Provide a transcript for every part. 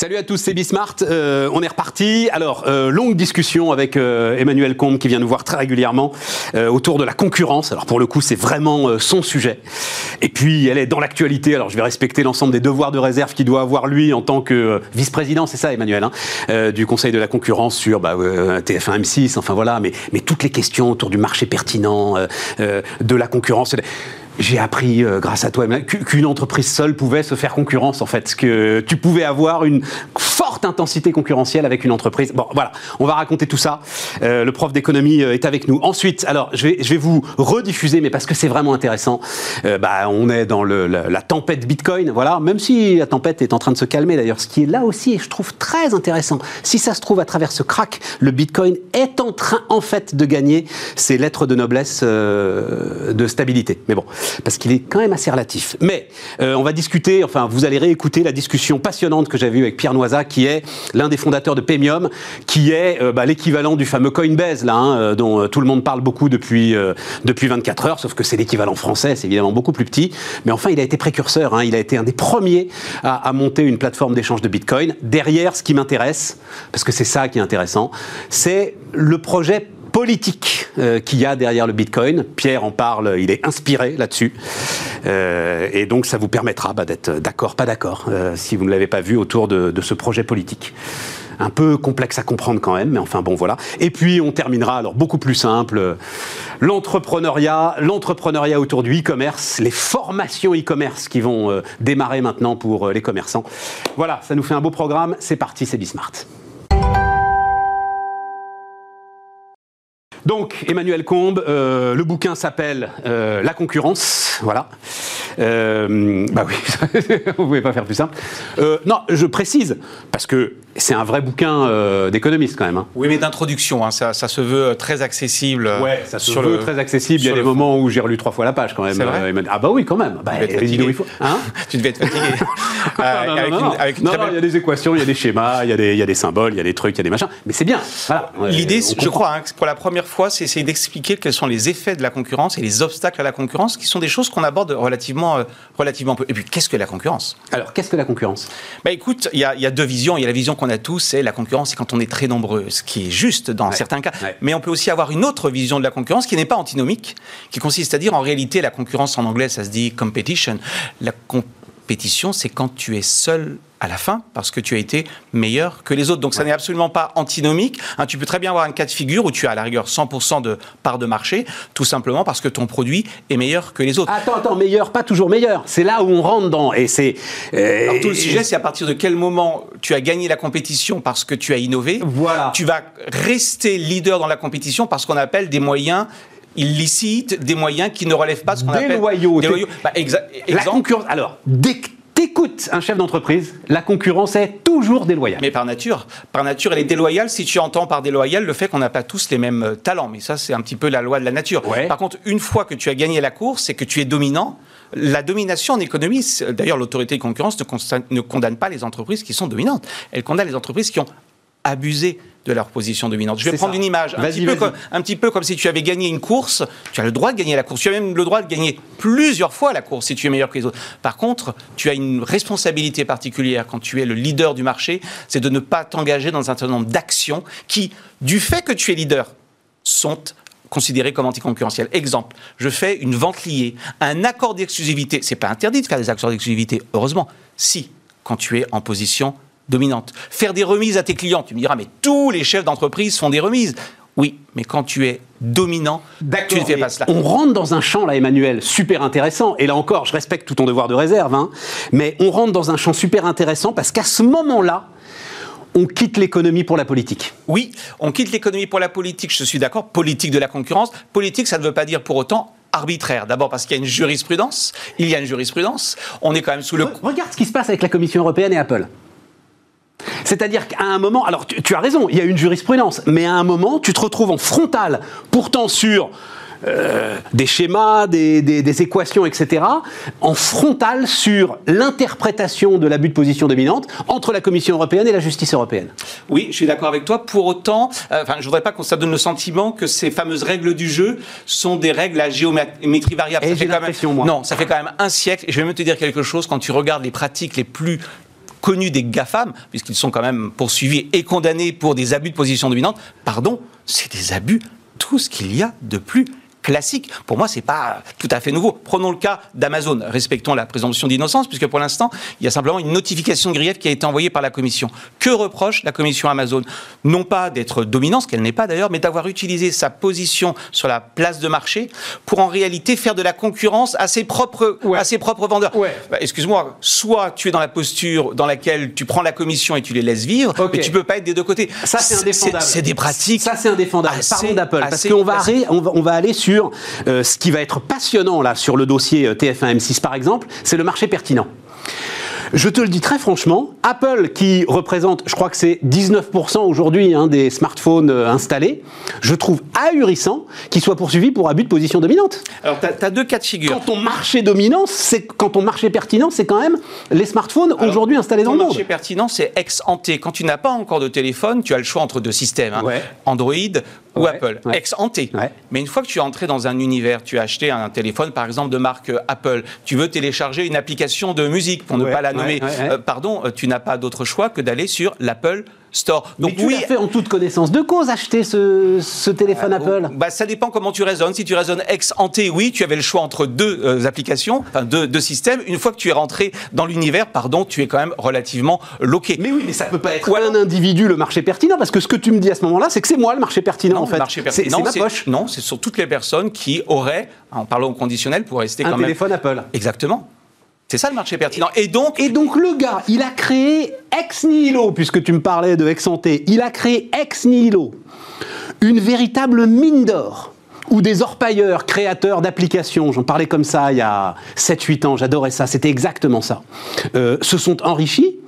Salut à tous, c'est Bismart. Euh, on est reparti. Alors, euh, longue discussion avec euh, Emmanuel Combe qui vient nous voir très régulièrement autour de la concurrence. Alors, pour le coup, c'est vraiment son sujet. Et puis, elle est dans l'actualité. Alors, je vais respecter l'ensemble des devoirs de réserve qu'il doit avoir, lui, en tant que vice-président, c'est ça, Emmanuel, hein, du Conseil de la concurrence sur bah, TF1 M6, enfin voilà, mais, mais toutes les questions autour du marché pertinent, de la concurrence j'ai appris euh, grâce à toi qu'une entreprise seule pouvait se faire concurrence en fait, que tu pouvais avoir une forte intensité concurrentielle avec une entreprise. Bon, voilà, on va raconter tout ça. Euh, le prof d'économie euh, est avec nous. Ensuite, alors je vais, je vais vous rediffuser, mais parce que c'est vraiment intéressant. bah, on est dans la, tempête Bitcoin, voilà. Même si la tempête est en train de se calmer d'ailleurs, ce qui est là aussi, je trouve très intéressant. Si ça se trouve à travers ce crack, le Bitcoin est en train en fait de gagner ses lettres de noblesse de stabilité. Mais bon parce qu'il est quand même assez relatif. Mais euh, on va discuter, enfin vous allez réécouter la discussion passionnante que j'avais eue avec Pierre Noisa, qui est l'un des fondateurs de Pemium, qui est euh, bah, l'équivalent du fameux Coinbase, là, hein, euh, dont tout le monde parle beaucoup depuis, depuis 24 heures, sauf que c'est l'équivalent français, c'est évidemment beaucoup plus petit. Mais enfin, il a été précurseur, hein, il a été un des premiers à, à monter une plateforme d'échange de Bitcoin. Derrière, ce qui m'intéresse, parce que c'est ça qui est intéressant, c'est le projet politique euh, qu'il y a derrière le Bitcoin. Pierre en parle, il est inspiré là-dessus. Euh, et donc ça vous permettra bah, d'être d'accord, pas d'accord, euh, si vous ne l'avez pas vu autour de, ce projet politique un peu complexe à comprendre quand même, mais enfin bon voilà. Et puis on terminera alors beaucoup plus simple, l'entrepreneuriat, l'entrepreneuriat autour du e-commerce, les formations e-commerce qui vont démarrer maintenant pour les commerçants. Voilà, ça nous fait un beau programme. C'est parti, c'est Bismart. Donc, Emmanuel Combe, euh, le bouquin s'appelle euh, La concurrence, voilà. Euh, bah oui, vous pouvez pas faire plus simple. non, je précise, parce que c'est un vrai bouquin euh, d'économiste quand même. Hein. Oui, mais d'introduction, hein, ça, se veut très accessible. Ouais, ça se veut très accessible. Il y a des moments où j'ai relu trois fois la page quand même. Vrai ah bah oui, quand même. Bah, tu, devais il faut... hein tu devais être fatigué. non, non, il y a des équations, il y a des schémas, il y a des, il y a des symboles, il y a des trucs, il y a des machins. Mais c'est bien. L'idée, je crois, hein, pour la première fois, c'est d'expliquer quels sont les effets de la concurrence et les obstacles à la concurrence, qui sont des choses qu'on aborde relativement, euh, relativement peu. Et puis, qu'est-ce que la concurrence? Alors, qu'est-ce que la concurrence? Bah écoute, il y, y a deux visions. Il y a la vision qu'on a tous, c'est la concurrence, c'est quand on est très nombreux, ce qui est juste dans certains cas. Mais on peut aussi avoir une autre vision de la concurrence qui n'est pas antinomique, qui consiste à dire en réalité la concurrence en anglais, ça se dit competition. La compétition, c'est quand tu es seul à la fin parce que tu as été meilleur que les autres. Donc ça n'est absolument pas antinomique. Hein, tu peux très bien avoir un cas de figure où tu as à la rigueur 100% de part de marché, tout simplement parce que ton produit est meilleur que les autres. Attends, attends, meilleur, pas toujours meilleur. C'est là où on rentre dans et c'est. Euh, Alors tout le sujet, c'est à partir de quel moment tu as gagné la compétition parce que tu as innové. Voilà. Tu vas rester leader dans la compétition parce qu'on appelle des moyens illicites, des moyens qui ne relèvent pas ce qu'on appelle des loyaux. Bah, la concurrence. Alors, dès que écoute un chef d'entreprise, la concurrence est toujours déloyale. Mais par nature, par nature, elle est déloyale si tu entends par déloyale le fait qu'on n'a pas tous les mêmes euh, talents. Mais ça, c'est un petit peu la loi de la nature. Par contre, une fois que tu as gagné la course et que tu es dominant, la domination en économie, d'ailleurs, l'autorité de concurrence ne condamne pas les entreprises qui sont dominantes. Elle condamne les entreprises qui ont abusé de leur position dominante. Je vais prendre une image, un petit, peu comme, un petit, peu comme, si tu avais gagné une course, tu as le droit de gagner la course, tu as même le droit de gagner plusieurs fois la course si tu es meilleur que les autres. Par contre, tu as une responsabilité particulière quand tu es le leader du marché, c'est de ne pas t'engager dans un certain nombre d'actions qui, du fait que tu es leader, sont considérées comme anticoncurrentielles. Exemple, je fais une vente liée, un accord d'exclusivité. C'est pas interdit de faire des accords d'exclusivité, heureusement. Si, quand tu es en position dominante. Faire des remises à tes clients. Tu me diras, mais tous les chefs d'entreprise font des remises. Oui, mais quand tu es dominant, tu ne fais pas cela. On rentre dans un champ, là, Emmanuel, super intéressant. Et là encore, je respecte tout ton devoir de réserve, hein, mais on rentre dans un champ super intéressant parce qu'à ce moment-là, on quitte l'économie pour la politique. Oui, on quitte l'économie pour la politique, je suis d'accord. Politique de la concurrence. Politique, ça ne veut pas dire pour autant arbitraire. D'abord parce qu'il y a une jurisprudence. Il y a une jurisprudence. On est quand même sous le. Regarde ce qui se passe avec la Commission européenne et Apple. C'est-à-dire qu'à un moment, alors tu, as raison, il y a une jurisprudence, mais à un moment, tu te retrouves en frontal, pourtant sur euh, des schémas, des, équations, etc., en frontal sur l'interprétation de l'abus de position dominante entre la Commission européenne et la justice européenne. Oui, je suis d'accord avec toi. Pour autant, euh, enfin, je voudrais pas qu'on ça donne le sentiment que ces fameuses règles du jeu sont des règles à géométrie variable. Et ça fait quand même, moi. Non, ça fait quand même un siècle. Et je vais même te dire quelque chose. Quand tu regardes les pratiques les plus connus des GAFAM, puisqu'ils sont quand même poursuivis et condamnés pour des abus de position dominante, pardon, c'est des abus, tout ce qu'il y a de plus classique. Pour moi, c'est pas tout à fait nouveau. Prenons le cas d'Amazon. Respectons la présomption d'innocence, puisque pour l'instant, il y a simplement une notification de grief qui a été envoyée par la Commission. Que reproche la Commission Amazon? Non pas d'être dominante, ce qu'elle n'est pas d'ailleurs, mais d'avoir utilisé sa position sur la place de marché pour en réalité faire de la concurrence à ses propres, à ses propres vendeurs. Bah, excuse-moi, soit tu es dans la posture dans laquelle tu prends la Commission et tu les laisses vivre, mais tu peux pas être des deux côtés. Ça, c'est indéfendable. C'est des pratiques. Ça, c'est indéfendable. Parlons d'Apple, parce qu'on va, on va, on va aller sur euh, ce qui va être passionnant là sur le dossier euh, TF1 M6 par exemple, c'est le marché pertinent. Je te le dis très franchement, Apple qui représente, je crois que c'est 19% aujourd'hui hein, des smartphones euh, installés, je trouve ahurissant qu'il soit poursuivi pour abus de position dominante. Alors tu as, deux cas de figure. Quand ton marché dominant, c'est quand ton marché pertinent, c'est quand même les smartphones aujourd'hui installés dans le monde. marché pertinent, c'est ex ante. Quand tu n'as pas encore de téléphone, tu as le choix entre deux systèmes, hein. Android ou Apple, ex ante. Mais une fois que tu es entré dans un univers, tu as acheté un téléphone par exemple de marque Apple, tu veux télécharger une application de musique pour ne pas la mais euh, pardon, euh, tu n'as pas d'autre choix que d'aller sur l'Apple Store. Donc Mais tu oui, fait en toute connaissance de cause acheter ce, téléphone ah, Apple. Bah, ça dépend comment tu raisonnes. Si tu raisonnes ex ante, oui, tu avais le choix entre deux euh, applications, enfin deux, deux, systèmes. Une fois que tu es rentré dans l'univers, pardon, tu es quand même relativement loqué. Mais oui, mais ça peut pas être un individu le marché pertinent, parce que ce que tu me dis à ce moment-là, c'est que c'est moi le marché pertinent en fait. Marché pertinent, c'est ma poche. Non, c'est sur toutes les personnes qui auraient, en parlant au conditionnel, pour rester un quand même. Un téléphone Apple. Exactement. C'est ça le marché pertinent. Et donc, et donc le gars, il a créé ex nihilo, puisque tu me parlais de ex santé, il a créé ex nihilo une véritable mine d'or où des orpailleurs, créateurs d'applications, j'en parlais comme ça il y a 7-8 ans, j'adorais ça, c'était exactement ça, euh, se sont enrichis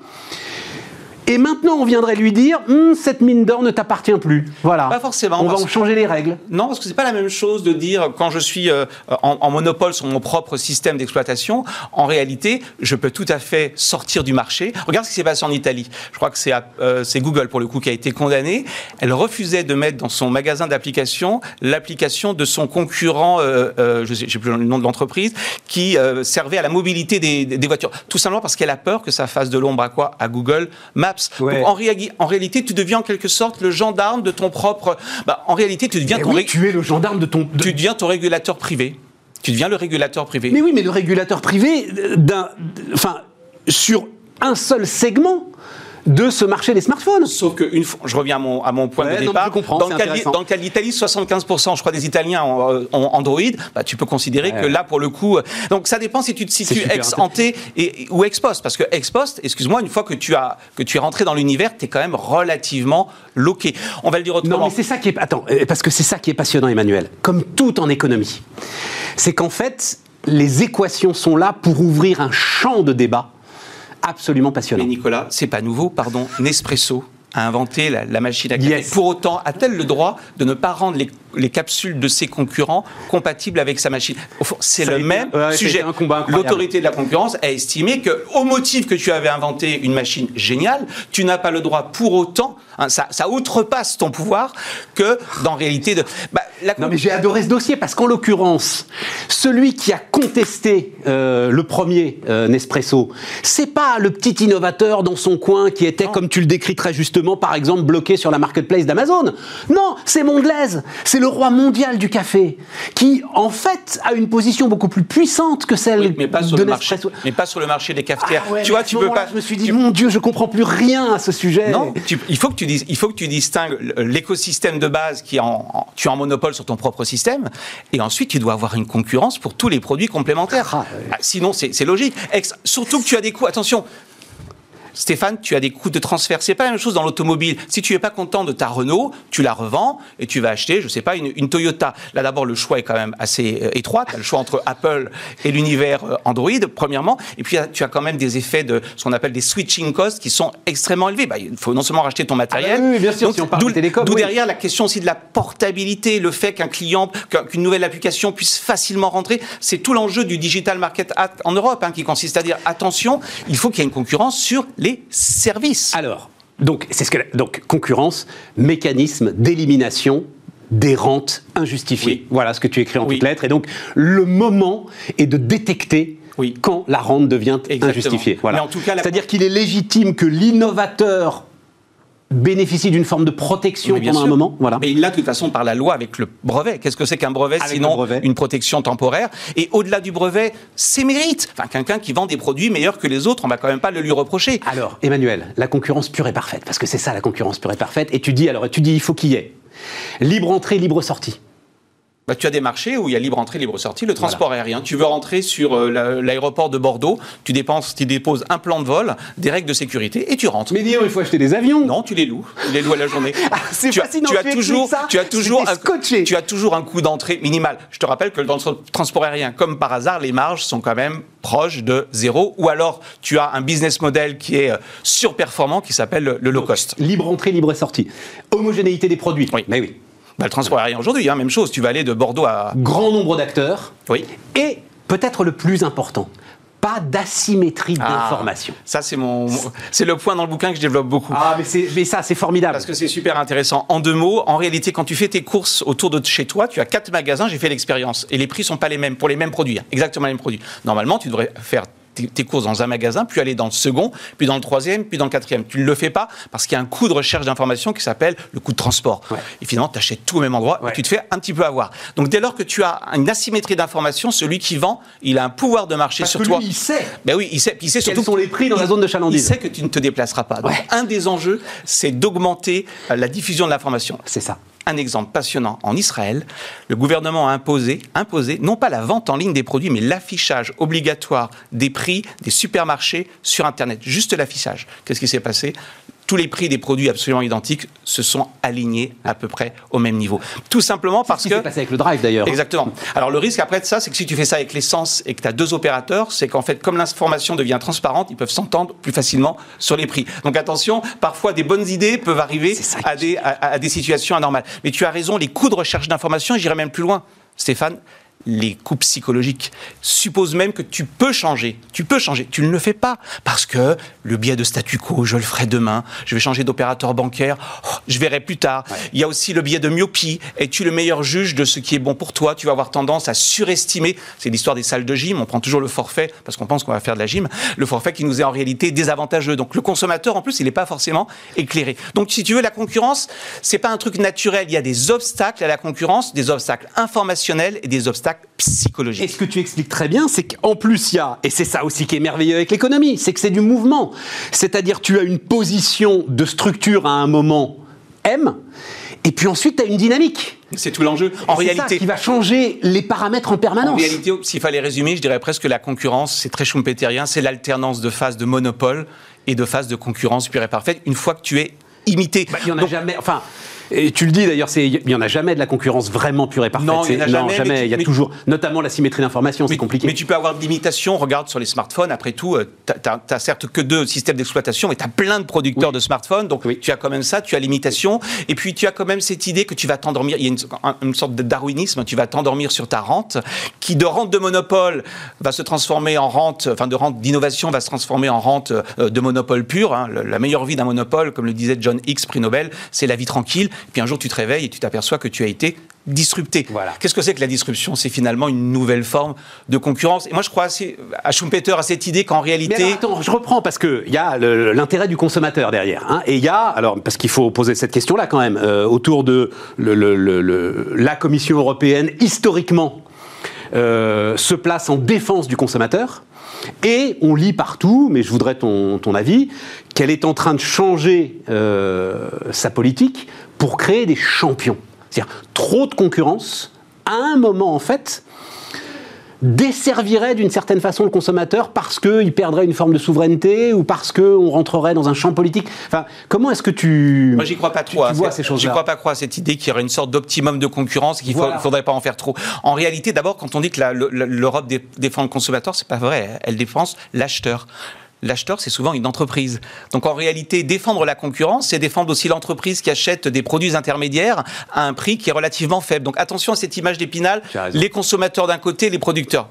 et maintenant, on viendrait lui dire, hum, cette mine d'or ne t'appartient plus. Voilà. Pas forcément. On va en changer les règles. Non, parce que c'est pas la même chose de dire quand je suis euh, en, monopole sur mon propre système d'exploitation. En réalité, je peux tout à fait sortir du marché. Regarde ce qui s'est passé en Italie. Je crois que c'est euh, Google pour le coup qui a été condamné. Elle refusait de mettre dans son magasin d'applications l'application de son concurrent, euh, je sais, plus le nom de l'entreprise, qui servait à la mobilité des, des, voitures. Tout simplement parce qu'elle a peur que ça fasse de l'ombre à quoi? À Google En, réalité, tu deviens en quelque sorte le gendarme de ton propre. Bah, en réalité, tu deviens ton. tu es le gendarme de ton. Tu deviens ton régulateur privé. Tu deviens le régulateur privé. Mais oui, mais le régulateur privé euh, d'un, enfin, sur un seul segment de ce marché des smartphones. Sauf que, une fois, je reviens à mon, à mon point de départ, dans, le cas, dans, le cas, de l'Italie, 75% je crois des Italiens ont, Android, bah, tu peux considérer que là, pour le coup... Euh, donc ça dépend si tu te situes ex-ante ou ex-post. Parce que ex-post, excuse-moi, une fois que tu, as, que tu es rentré dans l'univers, tu es quand même relativement loqué. On va le dire autrement. Non, mais c'est ça qui est... Attends, euh, parce que c'est ça qui est passionnant, Emmanuel. Comme tout en économie. C'est qu'en fait, les équations sont là pour ouvrir un champ de débat absolument passionnant. Mais Nicolas, c'est pas nouveau, pardon. Nespresso a inventé la, machine à café. Pour autant, a-t-elle le droit de ne pas rendre les les capsules de ses concurrents compatibles avec sa machine? C'est le même sujet. L'autorité de la concurrence a estimé que, au motif que tu avais inventé une machine géniale, tu n'as pas le droit pour autant, hein, ça, ça, outrepasse ton pouvoir, que dans réalité de. Bah, non mais j'ai adoré ce dossier parce qu'en l'occurrence, celui qui a contesté euh, le premier euh, Nespresso, c'est pas le petit innovateur dans son coin qui était, comme tu le décris très justement, par exemple bloqué sur la marketplace d'Amazon. Non, c'est Mondelez, c'est le roi mondial du café, qui en fait a une position beaucoup plus puissante que celle mais pas sur de le marché, Mais pas sur le marché des cafetières. Ah tu vois, tu peux pas. Je me suis dit, mon Dieu, je comprends plus rien à ce sujet. Non, il faut que tu dises, il faut que tu distingues l'écosystème de base qui est en, tu es en monopole sur ton propre système, et ensuite tu dois avoir une concurrence pour tous les produits complémentaires. Ah, ah, sinon, c'est logique. surtout que tu as des coûts. Attention, Stéphane, tu as des coûts de transfert. C'est pas la même chose dans l'automobile. Si tu es pas content de ta Renault, tu la revends et tu vas acheter, je sais pas, une, Toyota. Là, d'abord, le choix est quand même assez euh, étroit. Tu as le choix entre Apple et l'univers euh, Android, premièrement. Et puis, tu as quand même des effets de ce qu'on appelle des switching costs qui sont extrêmement élevés. Bah, il faut non seulement racheter ton matériel. Ah oui, bien sûr, si on parle de télécom. D'où derrière la question aussi de la portabilité, le fait qu'un client, qu'une nouvelle application puisse facilement rentrer. C'est tout l'enjeu du Digital Market Act en Europe, hein, qui consiste à dire attention, il faut qu'il y ait une concurrence sur les services. Alors, donc, c'est ce que donc concurrence, mécanisme d'élimination des rentes injustifiées. Voilà ce que tu écris en toutes lettres. Et donc, le moment est de détecter quand la rente devient injustifiée. Voilà. C'est-à-dire qu'il est légitime que l'innovateur bénéficie d'une forme de protection pendant un moment. Voilà. Mais il l'a de toute façon par la loi avec le brevet. Qu'est-ce que c'est qu'un brevet sinon une protection temporaire? Et au-delà du brevet, c'est mérite. Enfin, quelqu'un qui vend des produits meilleurs que les autres, on va quand même pas le lui reprocher. Alors, Emmanuel, la concurrence pure et parfaite, parce que c'est ça la concurrence pure et parfaite. Et tu dis alors, tu dis il faut qu'il y ait libre entrée, libre sortie. Bah, tu as des marchés où il y a libre entrée, libre sortie. Le transport aérien, tu veux rentrer sur euh, l'aéroport de Bordeaux, tu dépenses, tu déposes un plan de vol, des règles de sécurité et tu rentres. Mais dis il faut acheter des avions. Non, tu les loues. Tu les loues à la journée. Ah, c'est tu, fascinant. Tu, as toujours, tu as toujours, un, tu as toujours un coût d'entrée minimal. Je te rappelle que dans le transport aérien, comme par hasard, les marges sont quand même proches de zéro. Ou alors, tu as un business model qui est euh, surperformant, qui s'appelle le low cost. Libre entrée, libre sortie. Homogénéité des produits. Oui. Mais oui. Bah, le transport aérien aujourd'hui, hein, même chose. Tu vas aller de Bordeaux à. Grand nombre d'acteurs. Oui. Et peut-être le plus important, pas d'asymétrie ah, d'information. Ça, c'est mon, c'est le point dans le bouquin que je développe beaucoup. Ah, mais, mais ça, c'est formidable. Parce que c'est super intéressant. En deux mots, en réalité, quand tu fais tes courses autour de chez toi, tu as quatre magasins, j'ai fait l'expérience. Et les prix sont pas les mêmes pour les mêmes produits, hein. exactement les mêmes produits. Normalement, tu devrais faire tes, courses dans un magasin, puis aller dans le second, puis dans le troisième, puis dans le quatrième. Tu ne le fais pas parce qu'il y a un coût de recherche d'information qui s'appelle le coût de transport. Et finalement, tu achètes tout au même endroit et tu te fais un petit peu avoir. Donc dès lors que tu as une asymétrie d'information, celui qui vend, il a un pouvoir de marché sur toi. il sait. Ben oui, il sait. il sait surtout sont les prix dans la zone de chalandise. Il sait que tu ne te déplaceras pas. Donc un des enjeux, c'est d'augmenter euh, la diffusion de l'information. C'est ça un exemple passionnant. En Israël, le gouvernement a imposé, imposé non pas la vente en ligne des produits, mais l'affichage obligatoire des prix des supermarchés sur Internet. Juste l'affichage. Qu'est-ce qui s'est passé? Tous les prix des produits absolument identiques se sont alignés à peu près au même niveau. Tout simplement parce ce que. C'est passé avec le drive d'ailleurs. Exactement. Alors le risque après de ça, c'est que si tu fais ça avec l'essence et que tu as deux opérateurs, c'est qu'en fait, comme l'information devient transparente, ils peuvent s'entendre plus facilement sur les prix. Donc attention, parfois des bonnes idées peuvent arriver à des, à des situations anormales. Mais tu as raison, les coûts de recherche d'information, j'irai même plus loin. Stéphane, les coups psychologiques. Suppose même que tu peux changer. Tu peux changer. Tu ne le fais pas. Parce que le biais de statu quo, je le ferai demain. Je vais changer d'opérateur bancaire. Oh, je verrai plus tard. Il y a aussi le biais de myopie. Es-tu le meilleur juge de ce qui est bon pour toi? Tu vas avoir tendance à surestimer. C'est l'histoire des salles de gym. On prend toujours le forfait parce qu'on pense qu'on va faire de la gym. Le forfait qui nous est en réalité désavantageux. Donc le consommateur, en plus, il n'est pas forcément éclairé. Donc si tu veux, la concurrence, c'est pas un truc naturel. Il y a des obstacles à la concurrence, des obstacles informationnels et des obstacles psychologique. Et ce que tu expliques très bien, c'est qu'en plus, il y a, et c'est ça aussi qui est merveilleux avec l'économie, c'est que c'est du mouvement. C'est-à-dire, tu as une position de structure à un moment M, et puis ensuite, tu as une dynamique. C'est tout l'enjeu. En réalité, ça qui va changer les paramètres en permanence. En réalité, s'il fallait résumer, je dirais presque que la concurrence, c'est très schumpeterien, c'est l'alternance de phase de monopole et de phase de concurrence pure et parfaite. Une fois que tu es imité. Bah, il n'y en a jamais. Enfin, et tu le dis d'ailleurs, il n'y en a jamais de la concurrence vraiment pure et parfaite. Non, il n'y en a jamais. il y a toujours, notamment la symétrie d'information, c'est compliqué. Mais tu peux avoir de l'imitation. Regarde sur les smartphones, après tout, euh, tu n'as certes que deux systèmes d'exploitation, mais tu as plein de producteurs de smartphones. Donc tu as quand même ça, tu as l'imitation. Et puis tu as quand même cette idée que tu vas t'endormir. Il y a une, sorte de darwinisme, tu vas t'endormir sur ta rente, qui de rente de monopole va se transformer en rente, enfin de rente d'innovation va se transformer en rente euh, de monopole pur. Hein. La meilleure vie d'un monopole, comme le disait John X, prix Nobel, c'est la vie tranquille. Et puis un jour, tu te réveilles et tu t'aperçois que tu as été disrupté. Voilà. Qu'est-ce que c'est que la disruption? C'est finalement une nouvelle forme de concurrence. Et moi, je crois assez, à Schumpeter à cette idée qu'en réalité. Mais attends, je reprends parce qu'il y a l'intérêt du consommateur derrière. Hein, et il y a, alors, parce qu'il faut poser cette question-là quand même, euh, autour de le, la Commission européenne, historiquement, euh, se place en défense du consommateur. Et on lit partout, mais je voudrais ton, ton avis, qu'elle est en train de changer euh, sa politique pour créer des champions. C'est-à-dire trop de concurrence, à un moment en fait, desservirait d'une certaine façon le consommateur parce qu'il perdrait une forme de souveraineté ou parce qu'on rentrerait dans un champ politique Enfin, comment est-ce que tu. Moi, j'y crois pas trop. Tu, vois ces choses-là. J'y crois pas trop à cette idée qu'il y aurait une sorte d'optimum de concurrence et qu'il ne faudrait pas en faire trop. En réalité, d'abord, quand on dit que l'Europe défend le consommateur, c'est pas vrai. Elle défend l'acheteur l'acheteur, c'est souvent une entreprise. Donc en réalité, défendre la concurrence, c'est défendre aussi l'entreprise qui achète des produits intermédiaires à un prix qui est relativement faible. Donc attention à cette image d'épinal, les consommateurs d'un côté, les producteurs.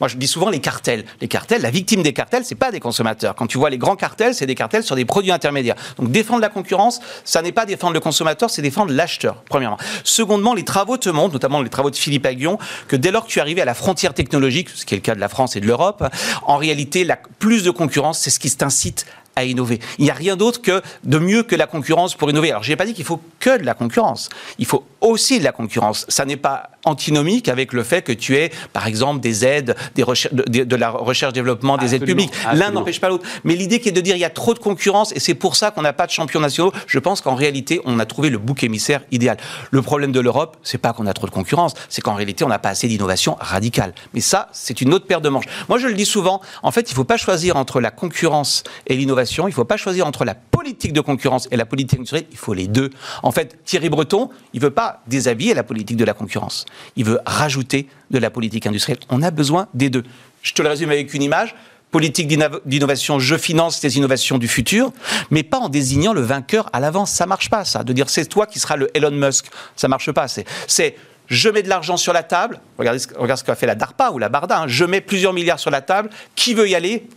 moi, je dis souvent les cartels. Les cartels, la victime des cartels, c'est pas des consommateurs. Quand tu vois les grands cartels, c'est des cartels sur des produits intermédiaires. Donc défendre la concurrence, ça n'est pas défendre le consommateur, c'est défendre l'acheteur, premièrement. Secondement, les travaux te montrent, notamment les travaux de Philippe Aguillon, que dès lors que tu es arrivé à la frontière technologique, ce qui est le cas de la France et de l'Europe, en réalité, la, plus de concurrence, c'est ce qui t'incite à innover. Il n'y a rien d'autre que de mieux que la concurrence pour innover. Alors, je n'ai pas dit qu'il faut que de la concurrence. Il faut aussi de la concurrence. Ça n'est pas antinomique avec le fait que tu aies, par exemple, des aides, des de, de, la recherche-développement, des aides publiques. L'un n'empêche pas l'autre. Mais l'idée qui est de dire il y a trop de concurrence et c'est pour ça qu'on n'a pas de champions nationaux, je pense qu'en réalité, on a trouvé le bouc émissaire idéal. Le problème de l'Europe, c'est pas qu'on a trop de concurrence, c'est qu'en réalité, on n'a pas assez d'innovation radicale. Mais ça, c'est une autre paire de manches. Moi, je le dis souvent, en fait, il ne faut pas choisir entre la concurrence et l'innovation, il ne faut pas choisir entre la politique de concurrence et la politique industrielle, il faut les deux. En fait, Thierry Breton, il veut pas déshabiller la politique de la concurrence. Il veut rajouter de la politique industrielle. On a besoin des deux. Je te le résume avec une image politique d'innovation, je finance les innovations du futur, mais pas en désignant le vainqueur à l'avance. Ça marche pas, ça. De dire c'est toi qui seras le Elon Musk, ça marche pas. C'est je mets de l'argent sur la table. Regardez ce, regarde ce qu'a fait la DARPA ou la Barda. Hein. Je mets plusieurs milliards sur la table. Qui veut y aller?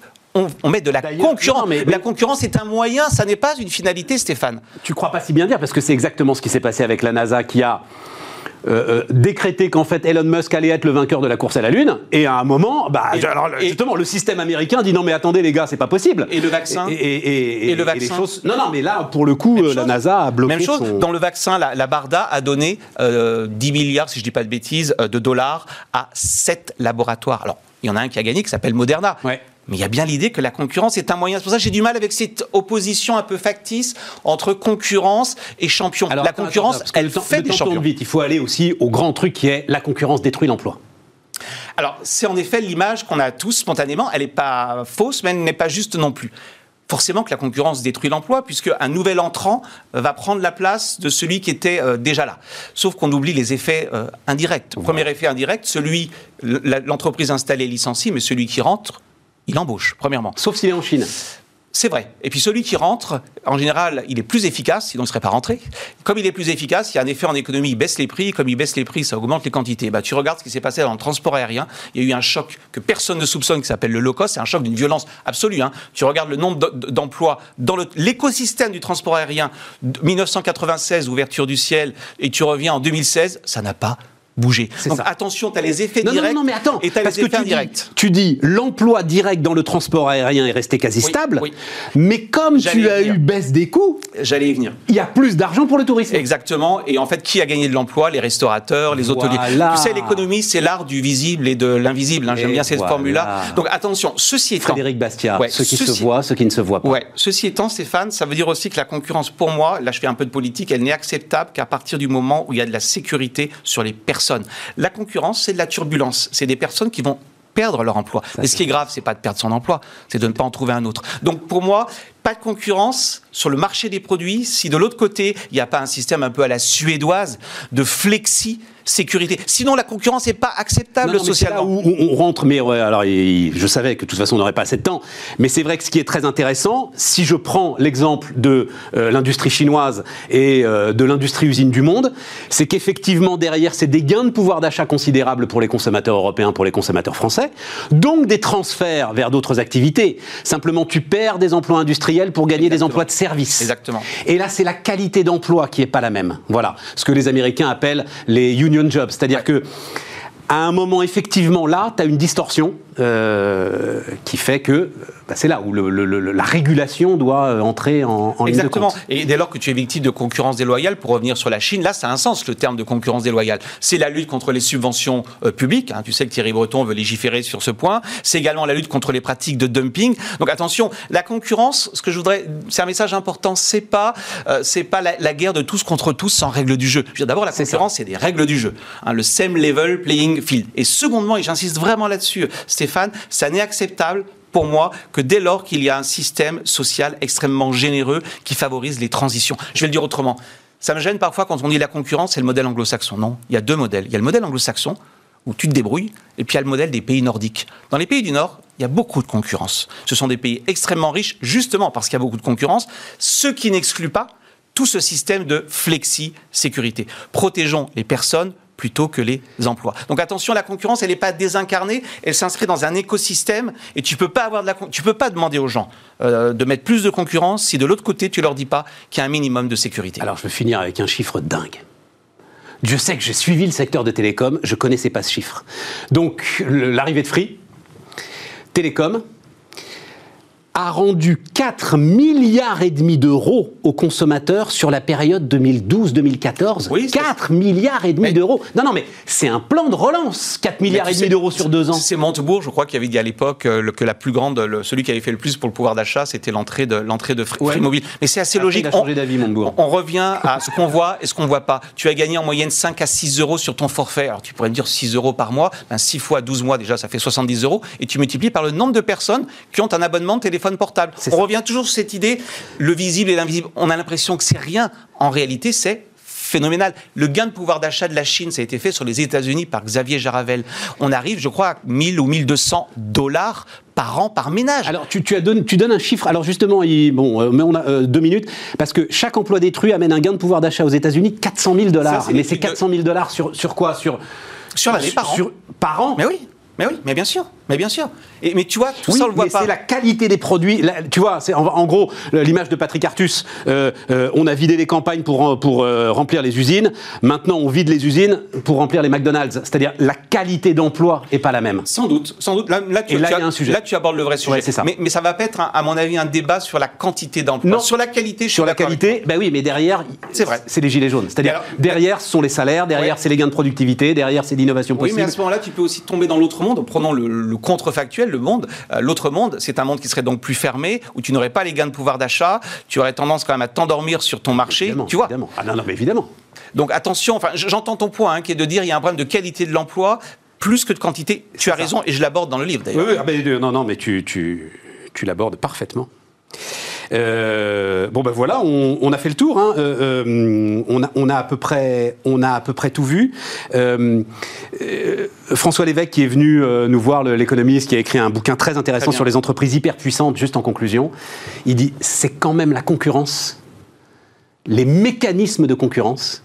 On, met de la concurrence. mais, la concurrence est un moyen, ça n'est pas une finalité, Stéphane. Tu crois pas si bien dire, parce que c'est exactement ce qui s'est passé avec la NASA qui a euh, euh, décrété qu'en fait Elon Musk allait être le vainqueur de la course à la Lune, et à un moment, bah, justement, le système américain dit non mais attendez les gars, c'est pas possible. Et le vaccin Et, le vaccin choses... Non, non, mais là, pour le coup, la NASA a bloqué Même chose, dans le vaccin, la, Barda a donné 10 euh, milliards, si je dis pas de bêtises, de dollars à 7 laboratoires. Alors, il y en a un qui a gagné qui s'appelle Moderna. Ouais. Mais il y a bien l'idée que la concurrence est un moyen. C'est pour ça que j'ai du mal avec cette opposition un peu factice entre concurrence et champion. Alors, la concurrence, elle fait des champions. Vite. Il faut aller aussi au grand truc qui est la concurrence détruit l'emploi. Alors, c'est en effet l'image qu'on a tous spontanément. Elle n'est pas fausse, mais elle n'est pas juste non plus forcément que la concurrence détruit l'emploi, puisque un nouvel entrant va prendre la place de celui qui était euh, déjà là. Sauf qu'on oublie les effets euh, indirects. Premier effet indirect, celui l'entreprise installée licencie, mais celui qui rentre il embauche, premièrement. Sauf s'il est en Chine. C'est vrai. Et puis celui qui rentre, en général, il est plus efficace, sinon il ne serait pas rentré. Comme il est plus efficace, il y a un effet en économie, il baisse les prix. Comme il baisse les prix, ça augmente les quantités. Bah, tu regardes ce qui s'est passé dans le transport aérien. Il y a eu un choc que personne ne soupçonne, qui s'appelle le low cost. C'est un choc d'une violence absolue. Hein. Tu regardes le nombre d'emplois dans l'écosystème du transport aérien, 1996, ouverture du ciel, et tu reviens en 2016, ça n'a pas bouger. Donc attention, tu as les effets directs non, non, mais attends, et tu as les effets indirects. tu dis l'emploi direct dans le transport aérien est resté quasi stable, mais comme tu as eu baisse des coûts, j'allais y venir. Il y a plus d'argent pour le tourisme. Exactement. Et en fait, qui a gagné de l'emploi? Les restaurateurs, les hôteliers. Tu sais, l'économie, c'est l'art du visible et de l'invisible. Hein. J'aime bien cette formule-là. Donc attention, ceci étant. Frédéric Bastiat, ceux qui se voient, ceux qui ne se voient pas. Ouais. Ceci étant, Stéphane, ça veut dire aussi que la concurrence, pour moi, là je fais un peu de politique, elle n'est acceptable qu'à partir du moment où il y a de la sécurité sur les personnes. La concurrence, c'est de la turbulence. C'est des personnes qui vont perdre leur emploi. Mais ce qui est grave, c'est pas de perdre son emploi, c'est de ne pas en trouver un autre. Donc pour moi, pas de concurrence sur le marché des produits si de l'autre côté, il n'y a pas un système un peu à la suédoise de flexi sécurité. Sinon, la concurrence n'est pas acceptable socialement. Où on rentre, mais alors je savais que de toute façon on n'aurait pas assez de temps, mais c'est vrai que ce qui est très intéressant, si je prends l'exemple de euh, l'industrie chinoise et euh, de l'industrie usine du monde, c'est qu'effectivement derrière c'est des gains de pouvoir d'achat considérables pour les consommateurs européens, pour les consommateurs français, donc des transferts vers d'autres activités. Simplement, tu perds des emplois industriels pour gagner des emplois de service. Exactement. Et là, c'est la qualité d'emploi qui est pas la même. Voilà, ce que les Américains appellent les union jobs, c'est-à-dire que à un moment, effectivement, là, tu as une distorsion euh, qui fait que bah, c'est là où la régulation doit euh, entrer en, en Exactement. Ligne de compte. Et dès lors que tu es victime de concurrence déloyale, pour revenir sur la Chine, là, ça a un sens le terme de concurrence déloyale. C'est la lutte contre les subventions euh, publiques. Hein. tu sais que Thierry Breton veut légiférer sur ce point. C'est également la lutte contre les pratiques de dumping. Donc attention, la concurrence, ce que je voudrais, c'est un message important. C'est pas, c'est pas la, guerre de tous contre tous sans règles du jeu. D'abord, la concurrence, c'est des règles du jeu. Hein, le same level playing field. Et secondement, et j'insiste vraiment là-dessus, Stéphane, ça n'est acceptable pour moi que dès lors qu'il y a un système social extrêmement généreux qui favorise les transitions. Je vais le dire autrement. Ça me gêne parfois quand on dit la concurrence, c'est le modèle anglo-saxon. Non, il y a deux modèles. Il y a le modèle anglo-saxon, où tu te débrouilles, et puis il y a le modèle des pays nordiques. Dans les pays du Nord, il y a beaucoup de concurrence. Ce sont des pays extrêmement riches, justement parce qu'il y a beaucoup de concurrence, ce qui n'exclut pas tout ce système de flexi-sécurité. Protégeons les personnes plutôt que les emplois. Donc attention, la concurrence, elle n'est pas désincarnée, elle s'inscrit dans un écosystème et tu peux peux pas demander aux gens euh, de mettre plus de concurrence si de l'autre côté tu leur dis pas qu'il y a un minimum de sécurité. Alors je veux finir avec un chiffre dingue. Je sais que j'ai suivi le secteur de télécom, je connaissais pas ce chiffre. Donc l'arrivée de Free, télécom, a rendu 4 milliards et demi d'euros aux consommateurs sur la période 2012-2014. Oui, 4 milliards et demi d'euros. Non, non, mais c'est un plan de relance, 4 milliards et demi d'euros sur deux ans. C'est Montebourg, je crois, qui avait dit à l'époque euh, que la plus grande, celui qui avait fait le plus pour le pouvoir d'achat, c'était l'entrée de l'entrée de Free, Mobile. Mais c'est assez logique. On, on revient à ce qu'on voit et ce qu'on voit pas. Tu as gagné en moyenne 5 à 6 euros sur ton forfait. Alors tu pourrais me dire 6 euros par mois, ben 6 fois 12 mois déjà, ça fait 70 euros. Et tu multiplies par le nombre de personnes qui ont un abonnement de téléphone portable. On revient toujours sur cette idée, le visible et l'invisible. On a l'impression que c'est rien. En réalité, c'est phénoménal. Le gain de pouvoir d'achat de la Chine, ça a été fait sur les États-Unis par Xavier Jaravel. On arrive, je crois, à 1000 ou 1200 dollars par an par ménage. Alors tu, tu, donnes, tu donnes un chiffre. Alors justement, bon, euh, mais on a euh, deux minutes parce que chaque emploi détruit amène un gain de pouvoir d'achat aux États-unis 400 000 dollars. Mais c'est 400 000 dollars sur, sur quoi? Sur sur l'année par an. par an? Mais oui. Mais oui, mais bien sûr, mais bien sûr. Et, mais tu vois, tout ça on le voit mais C'est la qualité des produits. tu vois, c'est en, gros l'image de Patrick Artus. Euh, euh, on a vidé les campagnes pour pour euh, remplir les usines. Maintenant, on vide les usines pour remplir les McDonald's. C'est-à-dire la qualité d'emploi est pas la même. Sans doute, sans doute. Là, tu, là, un sujet. là tu abordes le vrai sujet. c'est ça. Mais, mais, ça va pas être, à mon avis, un débat sur la quantité d'emploi. Non, sur la qualité. sur la qualité, ben oui, mais derrière, c'est vrai. C'est les gilets jaunes. C'est-à-dire derrière, ce sont les salaires. Derrière, c'est les gains de productivité. Derrière, c'est l'innovation possible. Oui, mais à ce moment-là, tu peux aussi tomber dans l'autre monde. Prenons le le contrefactuel, le monde, euh, l'autre monde, c'est un monde qui serait donc plus fermé, où tu n'aurais pas les gains de pouvoir d'achat, tu aurais tendance quand même à t'endormir sur ton marché, tu vois. Évidemment. Ah non, non, mais évidemment. Donc attention, enfin, j'entends ton point, hein, qui est de dire il y a un problème de qualité de l'emploi plus que de quantité. Tu as raison, et je l'aborde dans le livre d'ailleurs. Oui, oui ah, non, non, mais tu, tu, tu l'abordes parfaitement. Euh, bon ben voilà, on, a fait le tour. Hein. Euh, euh, on, a, à peu près, on a à peu près tout vu. François Lévesque qui est venu nous voir, l'économiste, qui a écrit un bouquin très intéressant sur les entreprises hyper puissantes. Juste en conclusion, il dit c'est quand même la concurrence, les mécanismes de concurrence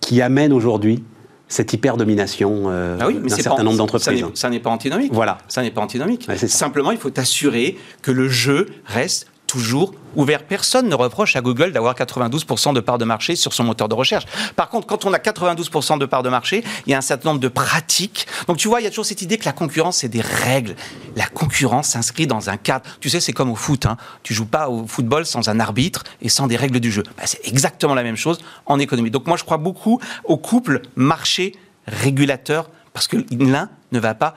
qui amènent aujourd'hui cette hyper-domination ah d'un certain nombre d'entreprises. Ça n'est pas antinomique. Voilà. Ça n'est pas antinomique. Simplement, il faut assurer que le jeu reste toujours ouvert. Personne ne reproche à Google d'avoir 92% de part de marché sur son moteur de recherche. Par contre, quand on a 92% de part de marché, il y a un certain nombre de pratiques. Donc tu vois, il y a toujours cette idée que la concurrence, c'est des règles. La concurrence s'inscrit dans un cadre. Tu sais, c'est comme au foot. Hein. Tu joues pas au football sans un arbitre et sans des règles du jeu. Bah, c'est exactement la même chose en économie. Donc moi, je crois beaucoup au couple marché-régulateur parce que l'un ne va pas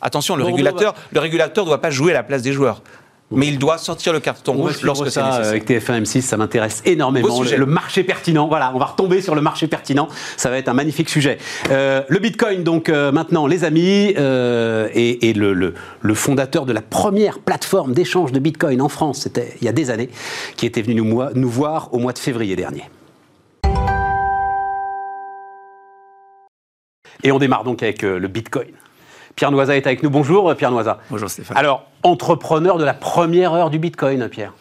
Attention, le régulateur, le régulateur doit pas jouer à la place des joueurs mais il doit sortir le carton rouge lorsque c'est nécessaire. Avec TF1 M6, ça m'intéresse énormément. Le, marché pertinent, voilà, on va retomber sur le marché pertinent. Ça va être un magnifique sujet. Euh, le Bitcoin, donc euh, maintenant, les amis, euh, et, le, le, fondateur de la première plateforme d'échange de Bitcoin en France, c'était il y a des années, qui était venu nous, nous voir au mois de février dernier. Et on démarre donc avec le Bitcoin. Pierre Noisa est avec nous. Bonjour Pierre Noisa. Bonjour Stéphane. Alors, entrepreneur de la première heure du Bitcoin, Pierre.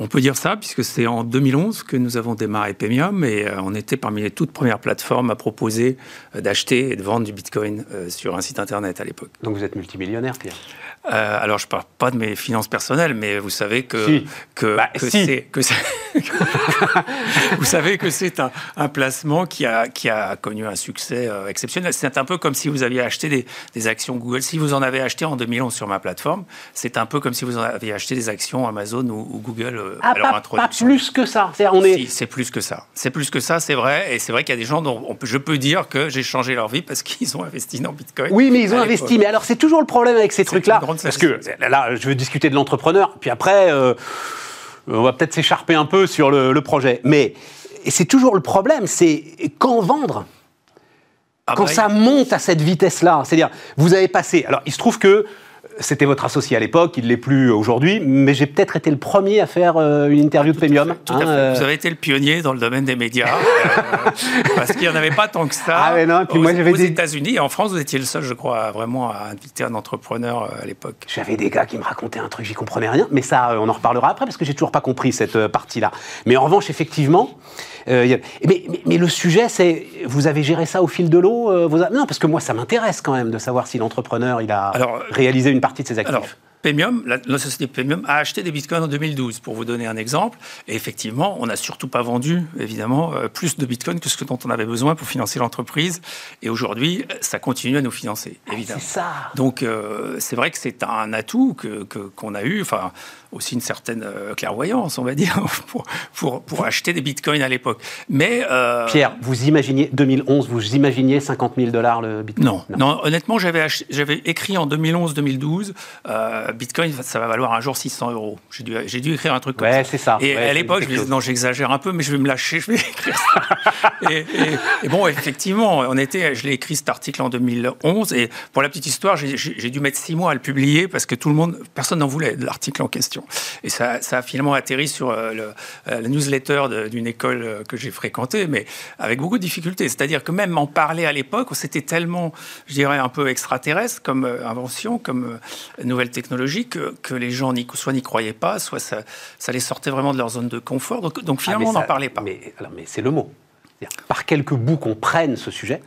On peut dire ça, puisque c'est en 2011 que nous avons démarré Pemium et euh, on était parmi les toutes premières plateformes à proposer euh, d'acheter et de vendre du Bitcoin euh, sur un site internet à l'époque. Donc vous êtes multimillionnaire, Pierre? Euh, alors, je ne parle pas de mes finances personnelles, mais vous savez que, que, bah, c'est. vous savez que c'est un, placement qui a, qui a connu un succès exceptionnel. C'est un peu comme si vous aviez acheté des, actions Google. Si vous en avez acheté en 2011 sur ma plateforme, c'est un peu comme si vous en aviez acheté des actions Amazon ou, Google euh, ah, pas, Pas plus que ça. C'est on est... c'est plus que ça. C'est plus que ça, c'est vrai. Et c'est vrai qu'il y a des gens dont je peux dire que j'ai changé leur vie parce qu'ils ont investi dans Bitcoin. Oui, mais ils ont investi. Mais alors, c'est toujours le problème avec ces trucs-là. Parce que là, je veux discuter de l'entrepreneur, puis après, euh, on va peut-être s'écharper un peu sur le, projet. Mais c'est toujours le problème, c'est quand vendre ah quand bah, ça monte à cette vitesse-là, c'est-à-dire, vous avez passé. Alors, il se trouve que c'était votre associé à l'époque, il ne l'est plus aujourd'hui, mais j'ai peut-être été le premier à faire euh, une interview de Premium. Tout à fait. Hein, Vous avez été le pionnier dans le domaine des médias, euh, parce qu'il n'y en avait pas tant que ça. Ah mais non, puis aux, moi j'avais des... États-Unis et en France, vous étiez le seul, je crois, vraiment à inviter un entrepreneur à l'époque. J'avais des gars qui me racontaient un truc, j'y comprenais rien, mais ça, on en reparlera après parce que j'ai toujours pas compris cette partie-là. Mais en revanche, effectivement, mais, mais, le sujet, c'est vous avez géré ça au fil de l'eau Non, parce que moi, ça m'intéresse quand même de savoir si l'entrepreneur il a réalisé une partie de ses actifs. Premium, la, société Premium a acheté des bitcoins en 2012, pour vous donner un exemple. Et effectivement, on n'a surtout pas vendu, évidemment, euh, plus de bitcoins que ce dont on avait besoin pour financer l'entreprise. Et aujourd'hui, ça continue à nous financer, ah, évidemment. c'est ça. Donc, euh, c'est vrai que c'est un atout qu'on que, qu'on a eu. Enfin, aussi une certaine euh, clairvoyance, on va dire, pour, pour, pour acheter des bitcoins à l'époque. Mais Pierre, vous imaginiez 2011, vous imaginiez 50 000 dollars le bitcoin? Non, non, honnêtement, j'avais j'avais écrit en 2011-2012. Bitcoin, ça va valoir un jour 600 euros. J'ai dû, j'ai dû écrire un truc comme ouais, c'est ça. Et à l'époque, je me disais, non, j'exagère un peu, mais je vais me lâcher, je vais écrire ça. et, bon, effectivement, on était, je l'ai écrit cet article en 2011, et pour la petite histoire, j'ai, dû mettre six mois à le publier parce que tout le monde, personne n'en voulait de l'article en question. Et ça, ça a finalement atterri sur euh, le, euh, la newsletter d'une école euh, que j'ai fréquentée, mais avec beaucoup de difficultés. C'est-à-dire que même en parler à l'époque, c'était tellement, je dirais, un peu extraterrestre comme invention, comme nouvelle technologie que, les gens soit n'y croyaient pas, soit ça, les sortait vraiment de leur zone de confort. Donc, donc ah, finalement, on n'en parlait pas. Mais, mais c'est le mot. Par quelques bouts qu'on prenne ce sujet,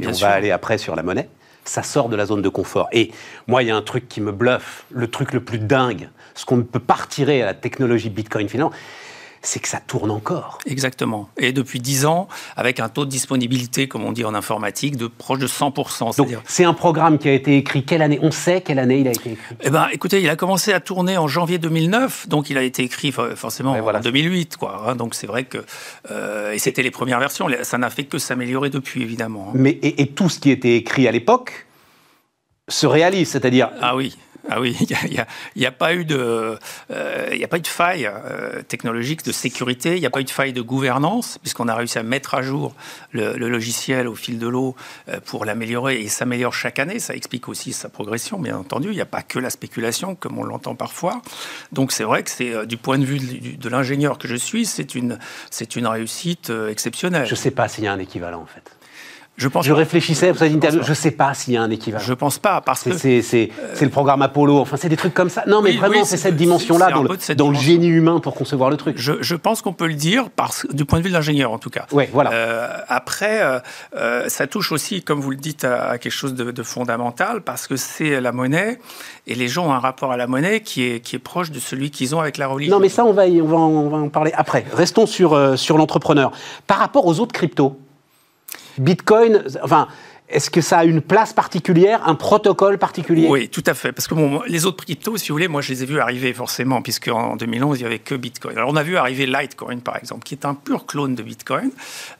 et on va aller après sur la monnaie, ça sort de la zone de confort. Et moi, il y a un truc qui me bluffe, le truc le plus dingue, ce qu'on ne peut pas retirer à la technologie Bitcoin finalement, c'est que ça tourne encore. Exactement. Et depuis 10 ans, avec un taux de disponibilité, comme on dit en informatique, de proche de 100%. Donc c'est un programme qui a été écrit quelle année? On sait quelle année il a été écrit Eh ben, écoutez, il a commencé à tourner en janvier 2009, donc il a été écrit forcément en 2008, quoi. Hein. donc c'est vrai que euh, et c'était les premières versions. Ça n'a fait que s'améliorer depuis, évidemment. Hein. Mais et, et tout ce qui était écrit à l'époque se réalise, c'est-à-dire ah oui. Ah oui, il n'y a, pas eu de, euh, a pas eu de faille euh, technologique de sécurité, il n'y a pas eu de faille de gouvernance, puisqu'on a réussi à mettre à jour le, logiciel au fil de l'eau euh, pour l'améliorer et il s'améliore chaque année. Ça explique aussi sa progression, bien entendu. Il n'y a pas que la spéculation, comme on l'entend parfois. Donc c'est vrai que c'est du point de vue de, l'ingénieur que je suis, c'est une, c'est une réussite exceptionnelle. Je ne sais pas s'il y a un équivalent en fait. Je, pense je réfléchissais pour cette interview. Je ne sais pas s'il y a un équivalent. Je pense pas parce que c'est le programme Apollo. Enfin, c'est des trucs comme ça. Non, mais vraiment, c'est cette dimension-là dans, le, dans le génie humain pour concevoir le truc. Je, je pense qu'on peut le dire parce, du point de vue de l'ingénieur, en tout cas. Ouais, voilà. Euh, après, euh, euh, ça touche aussi, comme vous le dites, à, quelque chose de, de, fondamental parce que c'est la monnaie et les gens ont un rapport à la monnaie qui est, qui est proche de celui qu'ils ont avec la religion. Non, mais ça, on va, on va, on va en parler après. Restons sur, sur l'entrepreneur. Par rapport aux autres cryptos, Bitcoin, enfin, est-ce que ça a une place particulière, un protocole particulier? Oui, tout à fait. Parce que les autres cryptos, si vous voulez, moi je les ai vus arriver forcément, puisque en 2011, il n'y avait que Bitcoin. Alors on a vu arriver Litecoin, par exemple, qui est un pur clone de Bitcoin,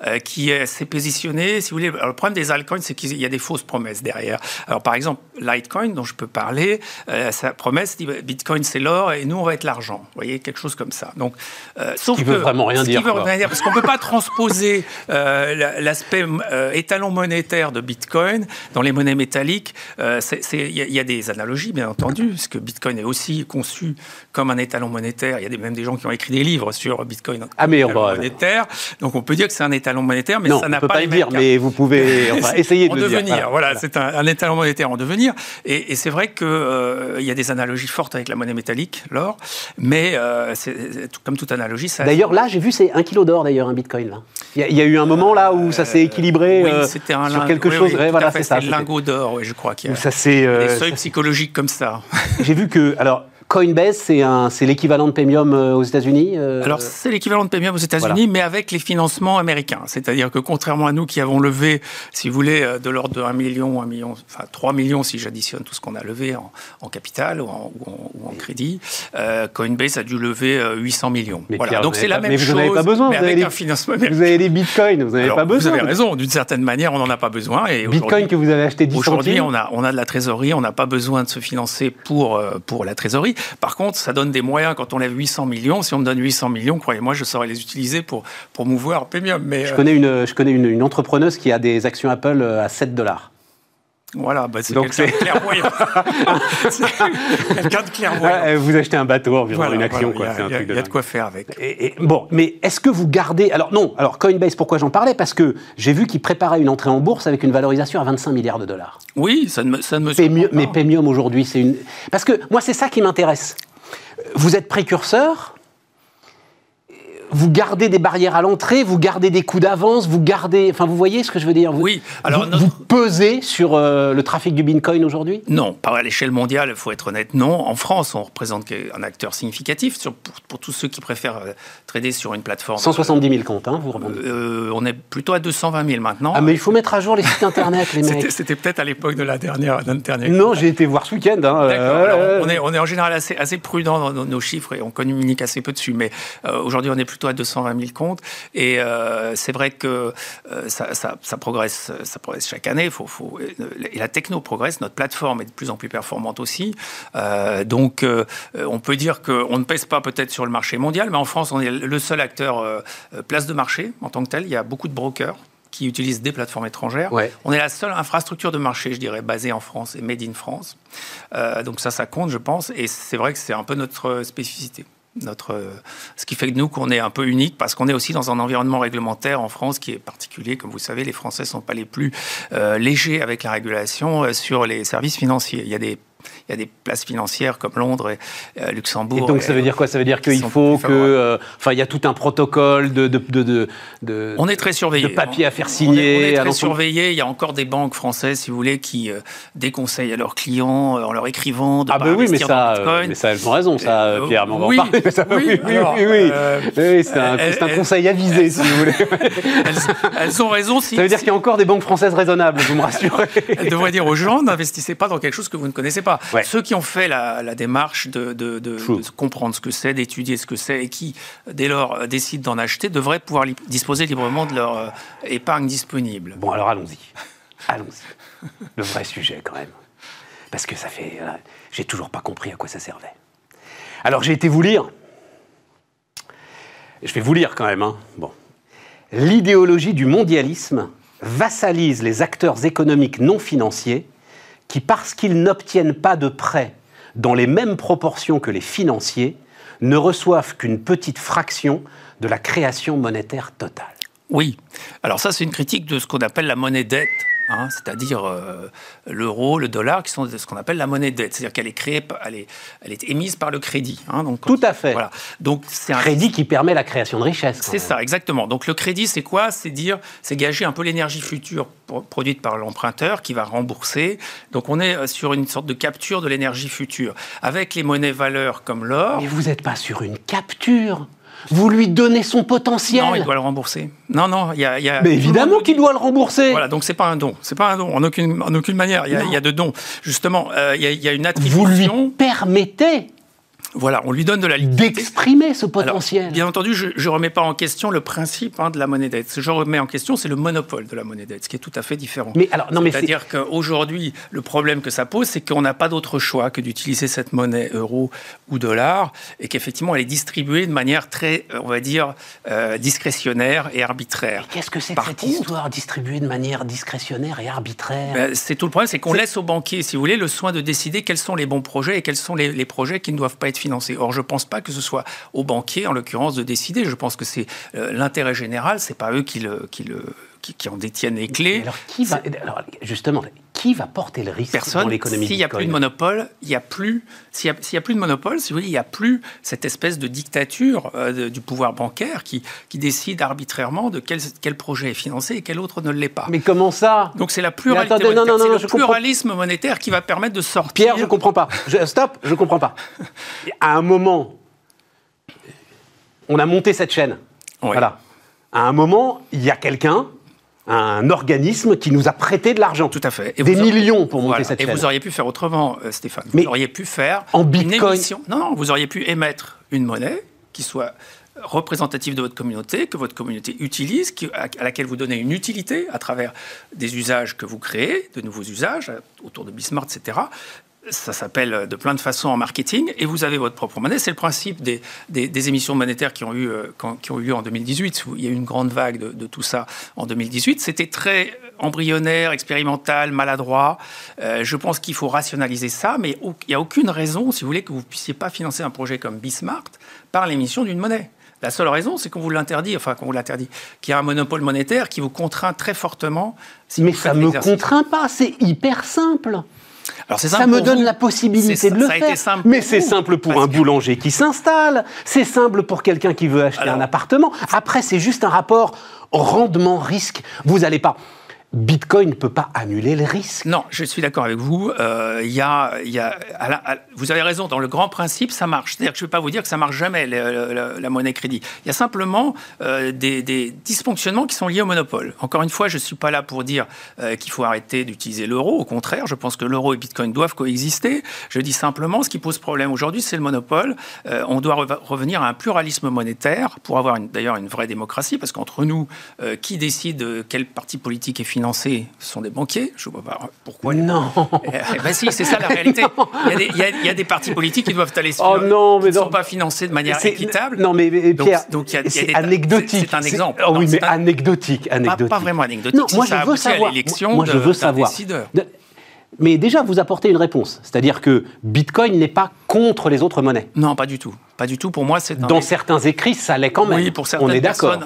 euh, qui s'est positionné, si vous voulez. Alors, le problème des altcoins, c'est qu'il y a des fausses promesses derrière. Alors par exemple, Litecoin, dont je peux parler, euh, sa promesse dit Bitcoin c'est l'or et nous on va être l'argent. Vous voyez, quelque chose comme ça. Donc, euh, sauf ce qui veut vraiment rien dire. Veut rien dire parce qu'on ne peut pas transposer l'aspect étalon monétaire de Bitcoin Bitcoin, dans les monnaies métalliques, euh, il y, a des analogies, bien entendu, parce que Bitcoin est aussi conçu comme un étalon monétaire. Il y a même des gens qui ont écrit des livres sur Bitcoin ah, mais monétaire. Donc on peut dire que c'est un étalon monétaire, mais ça n'a pas, pas le dire, mais vous pouvez essayer de en le devenir. Dire. Voilà, c'est un, étalon monétaire en devenir. Et, c'est vrai qu'il euh, y a des analogies fortes avec la monnaie métallique, l'or, mais euh, comme toute analogie, ça. D'ailleurs, là, j'ai vu, c'est un kilo d'or, d'ailleurs, un Bitcoin. Il y, a eu un moment là où ça s'est équilibré oui, sur quelque chose voilà, c'est ça. Le lingot d'or, oui, je crois qu'il y a ça, des euh, seuils psychologiques comme ça. J'ai vu que, alors, Coinbase, c'est l'équivalent de Premium euh, aux États-Unis euh Alors, c'est l'équivalent de Premium aux États-Unis, mais avec les financements américains. C'est-à-dire que contrairement à nous qui avons levé, si vous voulez, euh, de l'ordre de 1 million, 1 million, enfin 3 millions si j'additionne tout ce qu'on a levé en, capital ou en, crédit, Coinbase a dû lever 800 millions. Mais voilà. Donc c'est la même chose. Mais vous n'avez pas besoin. Mais avec les, un financement américain. Vous avez les bitcoins, vous n'avez pas besoin. Vous avez raison. D'une certaine manière, on n'en a pas besoin. Et Bitcoin que vous avez acheté 10 Aujourd'hui, on a, on a de la trésorerie. On n'a pas besoin de se financer pour, pour la trésorerie. Par contre, ça donne des moyens quand on lève 800 millions. Si on me donne 800 millions, croyez-moi, je saurais les utiliser pour promouvoir Premium. Mais, je, euh, connais une, je connais une, entrepreneuse qui a des actions Apple euh, à 7 dollars. Voilà, bah c'est quelqu'un de clairvoyant. quelqu'un de clairvoyant. vous achetez un bateau en voilà, une action. Il y, a, de, quoi faire avec. Et, bon, mais est-ce que vous gardez... Alors non, alors Coinbase, pourquoi j'en parlais? Parce que j'ai vu qu'il préparait une entrée en bourse avec une valorisation à 25 milliards de dollars. Oui, ça ne me, ça me Mais Pemium aujourd'hui, c'est une... Parce que moi, c'est ça qui m'intéresse. Vous êtes précurseur, vous gardez des barrières à l'entrée, vous gardez des coûts d'avance, vous gardez. Enfin, vous voyez ce que je veux dire? Oui. Alors, vous, pesez sur euh, le trafic du Bitcoin aujourd'hui? Non, pas à l'échelle mondiale, il faut être honnête, non. En France, on représente un acteur significatif pour, tous ceux qui préfèrent euh, trader sur une plateforme. 170 000 comptes, hein, vous euh, On est plutôt à 220 000 maintenant. Ah, mais il faut mettre à jour les sites internet, les mecs. C'était peut-être à l'époque de la dernière. dernière non, j'ai été voir ce week-end. Hein, on, est, on est en général assez, assez prudent dans nos, chiffres et on communique assez peu dessus. Mais aujourd'hui, on est plutôt à 220 000 compte. Et euh, c'est vrai que euh, ça, progresse, ça progresse chaque année. Faut, faut, et la techno progresse, notre plateforme est de plus en plus performante aussi. Euh, donc, on peut dire qu'on ne pèse pas peut-être sur le marché mondial, mais en France, on est le seul acteur place de marché en tant que tel. Il y a beaucoup de brokers qui utilisent des plateformes étrangères. On est la seule infrastructure de marché, je dirais, basée en France et made in France. donc ça, ça compte, je pense. Et c'est vrai que c'est un peu notre spécificité ce qui fait que nous qu'on est un peu unique parce qu'on est aussi dans un environnement réglementaire en France qui est particulier. Comme vous savez, les Français sont pas les plus euh, légers avec la régulation euh, sur les services financiers. Il y a des il y a des places financières comme Londres et euh, Luxembourg. Et donc ça veut dire quoi? Ça veut dire qu'il faut que, euh, enfin, il y a tout un protocole de, de, de, de, on est très surveillé. De papiers à faire signer. On est, très surveillé. Il y a encore des banques françaises, si vous voulez, qui euh, déconseillent à leurs clients en leur écrivant de ah pas bah oui, mais ça, mais ça, elles ont raison, ça, Pierre. Mais on oui, va en parler. Oui, oui, oui, oui, oui. c'est un, un, conseil avisé, si vous voulez. elles, ont raison. Si, ça veut dire qu'il y a encore des banques françaises raisonnables. Vous me rassurez. elles devraient dire aux gens n'investissez pas dans quelque chose que vous ne connaissez pas. Ceux qui ont fait la, démarche de, comprendre ce que c'est, d'étudier ce que c'est, et qui, dès lors, euh, décident d'en acheter, devraient pouvoir disposer librement de leur euh, épargne disponible. Bon, alors allons-y. Allons-y. Le vrai sujet, quand même. Parce que ça fait. Euh, j'ai toujours pas compris à quoi ça servait. Alors, j'ai été vous lire. Je vais vous lire quand même. Hein. Bon. L'idéologie du mondialisme vassalise les acteurs économiques non financiers qui, parce qu'ils n'obtiennent pas de prêts dans les mêmes proportions que les financiers, ne reçoivent qu'une petite fraction de la création monétaire totale. Oui. Alors ça, c'est une critique de ce qu'on appelle la monnaie dette Hein, c'est-à-dire euh, l'euro, le dollar, qui sont ce qu'on appelle la monnaie de dette. C'est-à-dire qu'elle est créée, elle est, elle est émise par le crédit. Hein, donc, Tout à fait. Voilà. Donc c'est un crédit qui permet la création de richesse. C'est ça, exactement. Donc le crédit, c'est quoi? C'est dire, c'est gager un peu l'énergie future produite par l'emprunteur qui va rembourser. Donc on est euh, sur une sorte de capture de l'énergie future avec les monnaies valeurs comme l'or. Mais vous n'êtes pas sur une capture. Vous lui donnez son potentiel. Non, il doit le rembourser. Non, non, il y a. Mais évidemment qu'il doit le rembourser. Voilà, donc c'est pas un don. C'est pas un don, en aucune, en aucune manière. Il y, a, de dons. Justement, euh, il, y a, une attribution. Vous lui permettez voilà, on lui donne de la liquidité. D'exprimer ce potentiel. bien entendu, je ne remets pas en question le principe hein, de la monnaie dette. Ce que je remets en question, c'est le monopole de la monnaie dette, ce qui est tout à fait différent. Mais alors, non, mais C'est-à-dire qu'aujourd'hui, le problème que ça pose, c'est qu'on n'a pas d'autre choix que d'utiliser cette monnaie euro ou dollar, et qu'effectivement, elle est distribuée de manière très, on va dire, euh, discrétionnaire et arbitraire. Qu'est-ce que c'est que cette histoire distribuée de manière discrétionnaire et arbitraire ben, C'est tout le problème, c'est qu'on laisse aux banquiers, si vous voulez, le soin de décider quels sont les bons projets et quels sont les, les projets qui ne doivent pas être Or, je ne pense pas que ce soit aux banquiers, en l'occurrence, de décider. Je pense que c'est euh, l'intérêt général, c'est pas eux qui le qui, en détiennent les clés. Alors, qui va, alors, justement, qui va porter le risque Personne. dans l'économie S'il n'y a plus de monopole, il y a plus. S'il n'y a, plus de monopole, si vous voulez, il n'y a plus cette espèce de dictature euh, du pouvoir bancaire qui, qui décide arbitrairement de quel, quel, projet est financé et quel autre ne l'est pas. Mais comment ça? Donc c'est la pluralité. Attendez, non, non, non, le pluralisme monétaire qui va permettre de sortir. Pierre, je comprends pas. stop, je comprends pas. À un moment, on a monté cette chaîne. Voilà. À un moment, il y a quelqu'un un organisme qui nous a prêté de l'argent. Tout à fait. Et des millions pour monter cette et chaîne. Et vous auriez pu faire autrement, euh, Stéphane. Vous auriez pu faire en bitcoin. une émission. Non, non, vous auriez pu émettre une monnaie qui soit représentative de votre communauté, que votre communauté utilise, à, laquelle vous donnez une utilité à travers des usages que vous créez, de nouveaux usages autour de Bismart, etc ça s'appelle de plein de façons en marketing, et vous avez votre propre monnaie. C'est le principe des, des, émissions monétaires qui ont, eu, euh, qui ont eu lieu en 2018, où il y a eu une grande vague de, tout ça en 2018. C'était très, embryonnaire, expérimental, maladroit. Euh, je pense qu'il faut rationaliser ça, mais il n'y a aucune raison, si vous voulez, que vous ne puissiez pas financer un projet comme Bismart par l'émission d'une monnaie. La seule raison, c'est qu'on vous l'interdit, enfin qu'on vous l'interdit, qu'il y a un monopole monétaire qui vous contraint très fortement. mais ça ne me contraint pas, c'est hyper simple. Alors ça me donne la possibilité de le faire. Mais c'est simple pour un boulanger qui s'installe, c'est simple pour quelqu'un qui veut acheter un appartement. Après, c'est juste un rapport rendement-risque. Vous n'allez pas. Bitcoin ne peut pas annuler le risque. Non, je suis d'accord avec vous. Euh, y a, vous avez raison, dans le grand principe, ça marche. C'est-à-dire que je ne vais pas vous dire que ça marche jamais, la, monnaie crédit. Il y a simplement euh, des, dysfonctionnements qui sont liés au monopole. Encore une fois, je ne suis pas là pour dire euh, qu'il faut arrêter d'utiliser l'euro. Au contraire, je pense que l'euro et Bitcoin doivent coexister. Je dis simplement, ce qui pose problème aujourd'hui, c'est le monopole. On doit revenir à un pluralisme monétaire pour avoir d'ailleurs une vraie démocratie, parce qu'entre nous, qui décide quel parti politique est financé financés sont des banquiers. Je ne vois pas pourquoi. Non. Eh, eh ben si, c'est ça la réalité. Il y, a des, partis politiques qui doivent aller oh non, mais ne sont pas financés de manière équitable. Non, mais Pierre, donc, c'est anecdotique. C'est un exemple. Oh, oui, mais anecdotique, anecdotique. Pas, vraiment anecdotique. Non, moi, je veux savoir. Moi, je veux savoir. Mais déjà, vous apportez une réponse. C'est-à-dire que Bitcoin n'est pas contre les autres monnaies. Non, pas du tout. Pas du tout. Pour moi, c'est dans certains écrits, ça l'est quand même. Oui, pour certaines On est d'accord.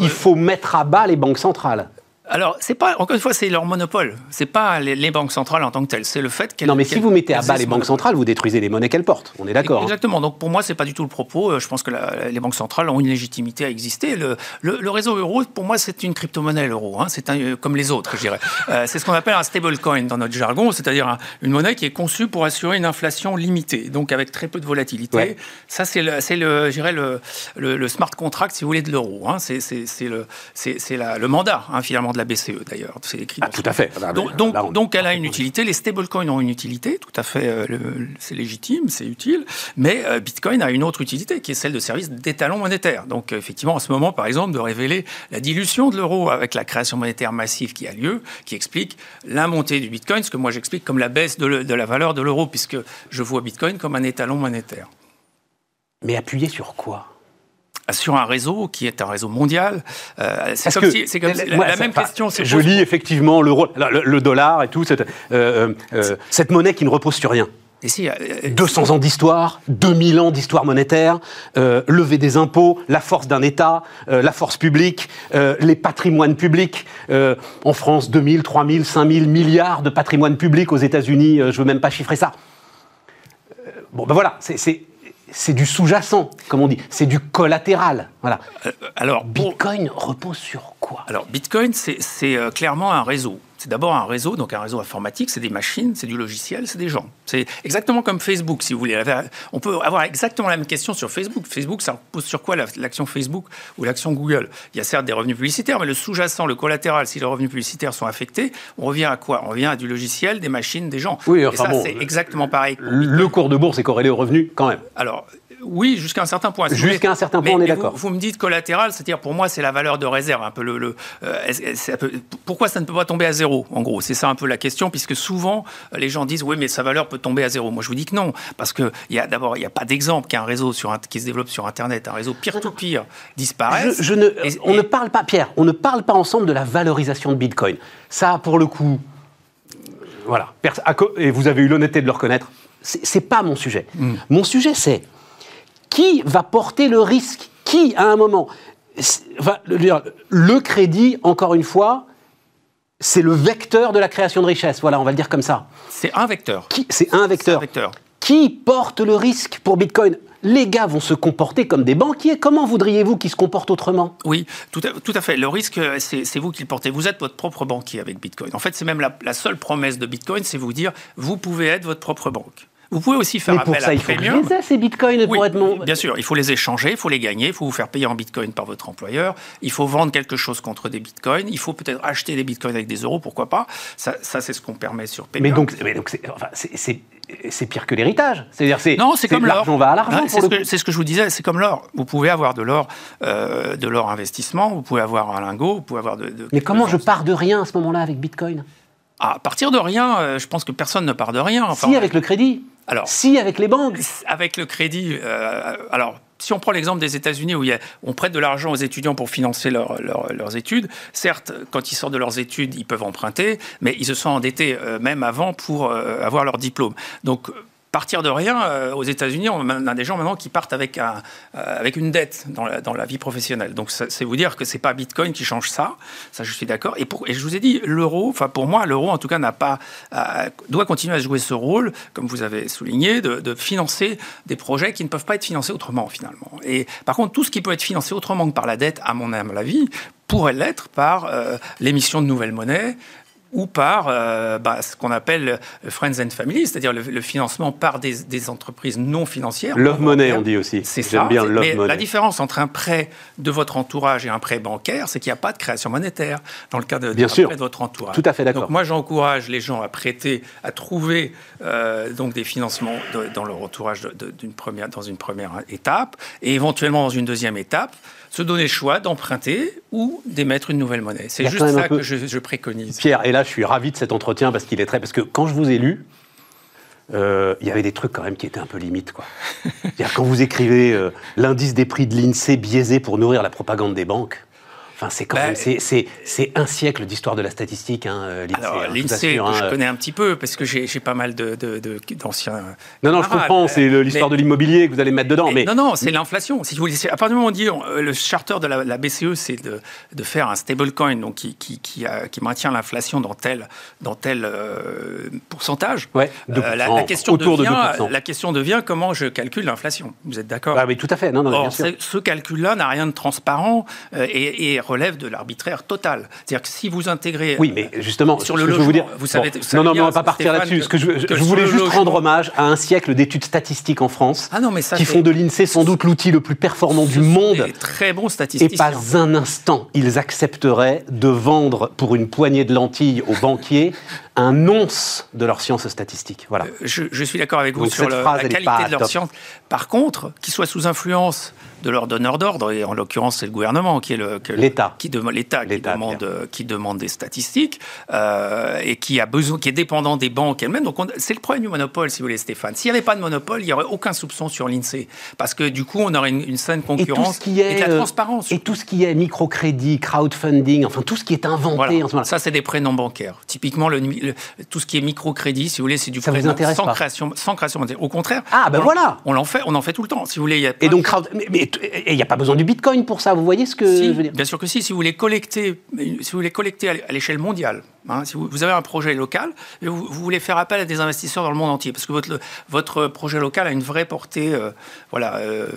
Il faut mettre à bas les banques centrales. Alors, c'est pas, encore une fois, c'est leur monopole. C'est pas les, banques centrales en tant que telles. C'est le fait qu'elles. Non, mais si vous mettez à bas les banques centrales, vous détruisez les monnaies qu'elles portent. On est d'accord. Hein. Exactement. Donc, pour moi, c'est pas du tout le propos. Euh, je pense que les banques centrales ont une légitimité à exister. Le, réseau euro, pour moi, c'est une crypto-monnaie, l'euro. Hein. C'est euh, comme les autres, je dirais. Euh, c'est ce qu'on appelle un stablecoin dans notre jargon, c'est-à-dire une monnaie qui est conçue pour assurer une inflation limitée, donc avec très peu de volatilité. Ça, c'est le, le, je dirais, le, le, smart contract, si vous voulez, de l'euro. Hein. C'est le, le mandat, finalement, de la BCE, d'ailleurs c'est écrit. Ah, tout à fait. donc, donc, elle a une utilité. Les stablecoins ont une utilité, tout à fait. Euh, c'est légitime, c'est utile. Mais euh, Bitcoin a une autre utilité, qui est celle de service d'étalon monétaire. Donc, effectivement, en ce moment, par exemple, de révéler la dilution de l'euro avec la création monétaire massive qui a lieu, qui explique la montée du Bitcoin, ce que moi j'explique comme la baisse de, de la valeur de l'euro, puisque je vois Bitcoin comme un étalon monétaire. Mais appuyé sur quoi? Sur un réseau qui est un réseau mondial. Euh, c'est comme, si, comme la, même question. Je lis effectivement le, le, dollar et tout, cette, euh, euh, cette monnaie qui ne repose sur rien. Et si, 200 ans d'histoire, 2000 ans d'histoire monétaire, lever des impôts, la force d'un État, la force publique, les patrimoines publics. en France, 2000, 3000, 5000 milliards de patrimoine public. Aux États-Unis, je ne veux même pas chiffrer ça. bon, ben voilà, c'est c'est du sous-jacent, comme on dit, c'est du collatéral. Voilà. Euh, alors, Bitcoin repose sur quoi? Alors, Bitcoin, c'est euh, clairement un réseau. C'est d'abord un réseau, donc un réseau informatique, c'est des machines, c'est du logiciel, c'est des gens. C'est exactement comme Facebook, si vous voulez. On peut avoir exactement la même question sur Facebook. Facebook, ça repose sur quoi l'action Facebook ou l'action Google? Il y a certes des revenus publicitaires, mais le sous-jacent, le collatéral, si les revenus publicitaires sont affectés, on revient à quoi? On revient à du logiciel, des machines, des gens. Oui, enfin Et ça, c'est exactement pareil. Le cours de bourse est corrélé aux revenus, quand même. Alors, oui, jusqu'à un certain point. Jusqu'à un certain point, on est d'accord. Vous, me dites collatéral, c'est-à-dire pour moi, c'est la valeur de réserve. Un peu le, euh, pourquoi ça ne peut pas tomber à zéro En gros, c'est ça un peu la question, puisque souvent les gens disent oui, mais sa valeur peut tomber à zéro. Moi, je vous dis que non, parce que y a d'abord, il n'y a pas d'exemple qu'un réseau sur qui se développe sur Internet, un réseau peer-to-peer disparaisse. Je, ne, on ne parle pas, Pierre, on ne parle pas ensemble de la valorisation de Bitcoin. Ça, pour le coup, voilà. Et vous avez eu l'honnêteté de le reconnaître. C'est pas mon sujet. Hmm. Mon sujet, c'est qui va porter le risque? Qui, à un moment? Va, Le crédit, encore une fois, c'est le vecteur de la création de richesse. Voilà, on va le dire comme ça. C'est un vecteur. C'est un vecteur. vecteur. Qui porte le risque pour Bitcoin? Les gars vont se comporter comme des banquiers. Comment voudriez-vous qu'ils se comportent autrement? Oui, tout à, fait. Le risque, c'est vous qui le portez. Vous êtes votre propre banquier avec Bitcoin. En fait, c'est même la, la, seule promesse de Bitcoin, c'est vous dire, vous pouvez être votre propre banque. Vous pouvez aussi faire Mais pour appel ça, il faut les ces bitcoins pour être mon... Bien sûr, il faut les échanger, il faut les gagner, il faut vous faire payer en bitcoin par votre employeur, il faut vendre quelque chose contre des bitcoins, il faut peut-être acheter des bitcoins avec des euros, pourquoi pas. Ça, ça c'est ce qu'on permet sur Payments. Mais donc, mais donc c'est enfin, c'est pire que l'héritage. C'est-à-dire, c'est non, c'est comme l'argent va à l'argent. c'est ce, ce, que je vous disais, c'est comme l'or. Vous pouvez avoir de l'or, euh, de l'or investissement, vous pouvez avoir un lingot, vous pouvez avoir de. de mais comment je pars de rien à ce moment-là avec Bitcoin? À partir de rien, euh, je pense que personne ne part de rien. Enfin, si avec le crédit. Alors, si avec les banques Avec le crédit, euh, alors si on prend l'exemple des États-Unis où il y a, on prête de l'argent aux étudiants pour financer leurs études, certes, quand ils sortent de leurs études, ils peuvent emprunter, mais ils se sont endettés euh, même avant pour euh, avoir leur diplôme. Donc, partir de rien, euh, aux États-Unis, on a des gens maintenant qui partent avec, euh, avec une dette dans la, dans la, vie professionnelle. Donc, c'est vous dire que c'est pas Bitcoin qui change ça. Ça, je suis d'accord. Et, et, je vous ai dit, l'euro, enfin, pour moi, l'euro, en tout cas, n'a pas, euh, doit continuer à jouer ce rôle, comme vous avez souligné, de, de, financer des projets qui ne peuvent pas être financés autrement, finalement. Et par contre, tout ce qui peut être financé autrement que par la dette, à mon avis, pourrait l'être par l'émission de nouvelles monnaies, ou par euh, bah, ce qu'on appelle Friends and Family, c'est-à-dire le, financement par des, entreprises non financières. Love money, on dit aussi. C'est ça. Bien love mais la différence entre un prêt de votre entourage et un prêt bancaire, c'est qu'il n'y a pas de création monétaire dans le cas de, bien sûr. prêt de votre entourage. Tout à fait d'accord. Donc moi, j'encourage les gens à prêter, à trouver euh, donc des financements dans leur entourage d'une première, dans une première étape, et éventuellement dans une deuxième étape se donner le choix d'emprunter ou d'émettre une nouvelle monnaie. C'est juste ça que je, préconise. Pierre, et là, je suis ravi de cet entretien parce qu'il est très. Parce que quand je vous ai lu, euh, il y avait des trucs quand même qui étaient un peu limites. Quoi. quand vous écrivez euh, l'indice des prix de l'INSEE biaisé pour nourrir la propagande des banques, c'est quand bah, même c'est un siècle d'histoire de la statistique. Hein, euh, l'INSEE, hein, je, connais un petit peu parce que j'ai pas mal d'anciens. De, non, non, je comprends. C'est l'histoire de l'immobilier que vous allez mettre dedans. Mais, non, non, c'est l'inflation. Si vous voulez, à partir du moment où on dit euh, le charter de la, BCE, c'est de, de, faire un stablecoin donc qui, qui, qui, qui maintient l'inflation dans tel dans tel euh, pourcentage. Ouais, la, question devient, la question devient comment je calcule l'inflation. Vous êtes d'accord? Ah, Oui, tout à fait. Non, non, Or, ce calcul-là n'a rien de transparent et, et relève de l'arbitraire total. C'est-à-dire que si vous intégrez. Oui, mais justement, sur le logement, vous dire. Vous savez, non, non, mais on va pas partir là-dessus. Que, je, je voulais juste rendre hommage à un siècle d'études statistiques en France ah non, mais ça qui font de l'INSEE sans doute l'outil le plus performant du monde. très bons statisticiens. Et pas un instant ils accepteraient de vendre pour une poignée de lentilles aux banquiers un nonce de leur science statistique. Voilà. Euh, je, suis d'accord avec vous sur la qualité de leur science. Par contre, qu'ils soient sous influence de leur donneur d'ordre, et en l'occurrence c'est le gouvernement qui est le l'État qui, l'État qui demande qui demande des statistiques euh, et qui a besoin qui est dépendant des banques elles-mêmes. Donc c'est le problème du monopole, si vous voulez, Stéphane. S'il n'y avait pas de monopole, il n'y aurait aucun soupçon sur l'Insee parce que du coup on aurait une, saine concurrence et, tout ce qui est, de la transparence. Et tout ce qui est microcrédit, crowdfunding, enfin tout ce qui est inventé en ce moment. Ça c'est des prêts non bancaires. Typiquement le, tout ce qui est microcrédit, si vous voulez, c'est du prêt sans création sans création. Au contraire. Ah ben voilà. On en fait, on en fait tout le temps. Si vous voulez, il y a et donc mais il n'y a pas besoin du Bitcoin pour ça. Vous voyez ce que je veux dire? Bien sûr que si. Si vous voulez collecter, si vous voulez collecter à l'échelle mondiale, hein, si vous, avez un projet local, vous, vous, voulez faire appel à des investisseurs dans le monde entier, parce que votre, votre projet local a une vraie portée, euh, voilà. Euh,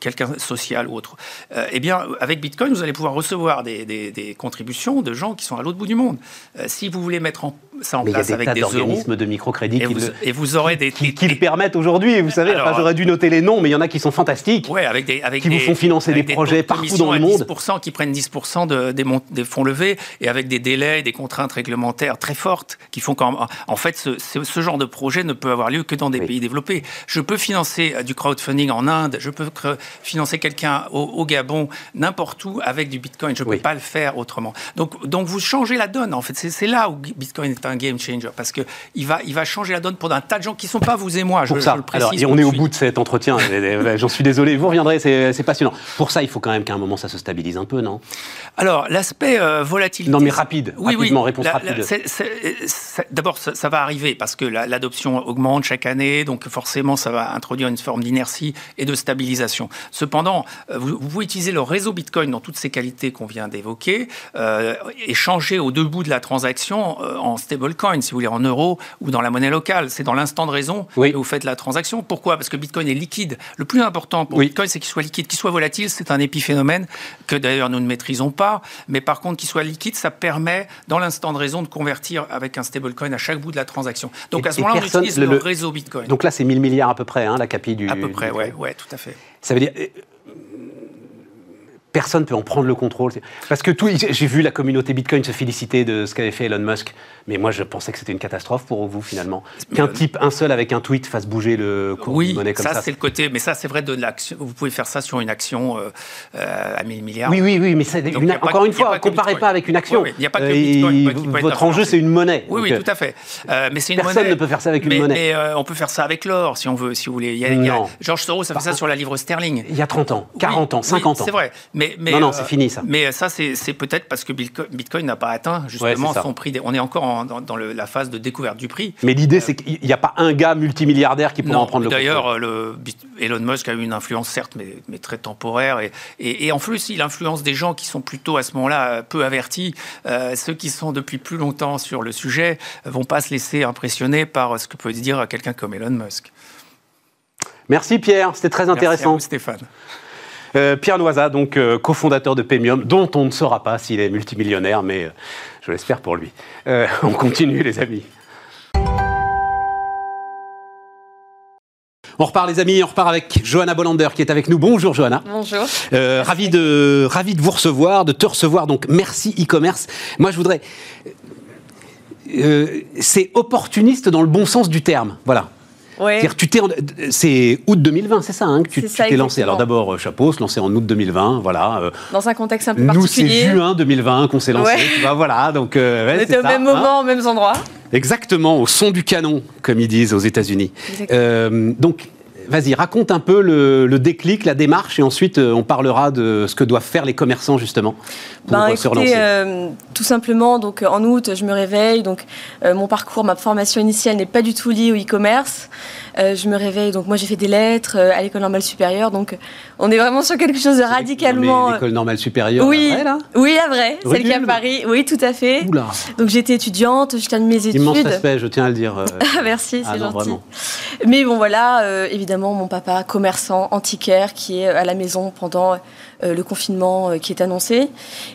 quelqu'un social ou autre. Euh, eh bien, avec Bitcoin, vous allez pouvoir recevoir des, des, contributions de gens qui sont à l'autre bout du monde. si vous voulez mettre en ça en Mais place il y a des avec tas d'organismes de microcrédit et, qui, vous, le, et vous aurez des, qui, qui le permettent aujourd'hui. Vous savez, j'aurais dû noter les noms, mais il y en a qui sont fantastiques. Ouais, avec des, avec qui vous font financer des, projets partout dans le monde. 10%, qui prennent 10% de, des, des, fonds levés et avec des délais, des contraintes réglementaires très fortes qui font qu'en en fait, ce, ce, genre de projet ne peut avoir lieu que dans des pays développés. Je peux financer euh, du crowdfunding en Inde, je peux financer quelqu'un au, Gabon, n'importe où avec du Bitcoin. Je ne peux pas le faire autrement. Donc, donc vous changez la donne. En fait, c'est là où Bitcoin est un game changer parce que il va, il va changer la donne pour un tas de gens qui ne sont pas vous et moi. Je, ça, le précise. Alors, on est au bout de cet entretien. J'en suis désolé. Vous reviendrez, c'est passionnant. Pour ça, il faut quand même qu'à un moment ça se stabilise un peu, non? Alors, l'aspect euh, volatilité. Non, mais rapide. Oui, rapidement, réponse rapide. D'abord, ça, va arriver parce que l'adoption augmente chaque année, donc forcément, ça va introduire une forme d'inertie et de stabilisation. Cependant, euh, vous, pouvez utiliser le réseau Bitcoin dans toutes ces qualités qu'on vient d'évoquer euh, et changer au deux bouts de la transaction en stablecoin si vous voulez, en euros ou dans la monnaie locale. C'est dans l'instant de raison que vous faites la transaction. Pourquoi? Parce que Bitcoin est liquide. Le plus important pour Bitcoin, c'est qu'il soit liquide. Qu'il soit volatile, c'est un épiphénomène que d'ailleurs nous ne maîtrisons pas. Mais par contre, qu'il soit liquide, ça permet, dans l'instant de raison, de convertir avec un stablecoin à chaque bout de la transaction. Donc à ce moment-là, on utilise le, réseau Bitcoin. Donc là, c'est 1000 milliards à peu près, hein, la capi du. À peu près, oui, ouais, tout à fait. Ça veut dire personne ne peut en prendre le contrôle. Parce que tout, j'ai vu la communauté Bitcoin se féliciter de ce qu'avait fait Elon Musk, mais moi je pensais que c'était une catastrophe pour vous finalement. Qu'un type, un seul avec un tweet fasse bouger le cours oui, de monnaie comme ça. ça, c'est le côté, mais ça c'est vrai de l'action. Vous pouvez faire ça sur une action euh, euh, à 1000 milliards. Oui, oui, oui, mais encore une fois, comparez pas avec une action. il n'y a pas que Bitcoin. votre enjeu, c'est une monnaie. Oui, oui, tout à fait. mais c'est une Personne ne peut faire ça avec une monnaie. Mais on peut faire ça avec l'or, si on veut, si vous voulez. Il y a, George Soros a fait ça sur la livre sterling. Il y a 30 ans, 40 ans, 50 ans. C'est vrai. Mais, mais, non, non, c'est fini ça. Mais ça, c'est peut-être parce que Bitcoin n'a pas atteint justement son prix. On est encore dans, la phase de découverte du prix. Mais l'idée, c'est qu'il n'y a pas un gars multimilliardaire qui pourra en prendre le D'ailleurs, Elon Musk a eu une influence, certes, mais, très temporaire. Et, en plus, il influence des gens qui sont plutôt à ce moment-là peu avertis. Euh, ceux qui sont depuis plus longtemps sur le sujet vont pas se laisser impressionner par ce que peut dire quelqu'un comme Elon Musk. Merci Pierre, c'était très intéressant. Merci Stéphane. Euh, Pierre Noisa, donc euh, cofondateur de Pemium, dont on ne saura pas s'il est multimillionnaire, mais je l'espère pour lui. on continue les amis. On repart les amis, on repart avec Johanna Bollander qui est avec nous. Bonjour Johanna. Bonjour. Euh, ravi, de, ravi de vous recevoir, de te recevoir. Donc merci e-commerce. Moi je voudrais... Euh, c'est opportuniste dans le bon sens du terme. Voilà. Ouais. C'est août 2020, c'est ça hein, que tu t'es lancé. Alors d'abord, euh, chapeau, se lancer en août 2020, voilà. Euh, dans un contexte un peu particulier. Nous, c'est juin 2020 qu'on s'est lancé. Tu vois, voilà, donc. Euh, On était au même moment, hein. aux mêmes endroits. Exactement, au son du canon, comme ils disent aux États-Unis. donc, vas-y, raconte un peu le, déclic, la démarche, et ensuite on parlera de ce que doivent faire les commerçants justement pour ben, se relancer. tout simplement, donc en août, je me réveille, donc mon parcours, ma formation initiale n'est pas du tout liée au e-commerce. Euh, je me réveille, donc moi j'ai fait des lettres euh, à l'école normale supérieure, donc on est vraiment sur quelque chose de radicalement. Euh, l'école normale supérieure, oui, la là Oui, la vraie, celle qui est à Paris, oui, tout à fait. Oula. Donc j'étais étudiante, je termine mes études. Immense respect, je tiens à le dire. Merci, c'est ah gentil. Mais bon, voilà, évidemment, mon papa, commerçant, antiquaire, qui est à la maison pendant le confinement qui est annoncé.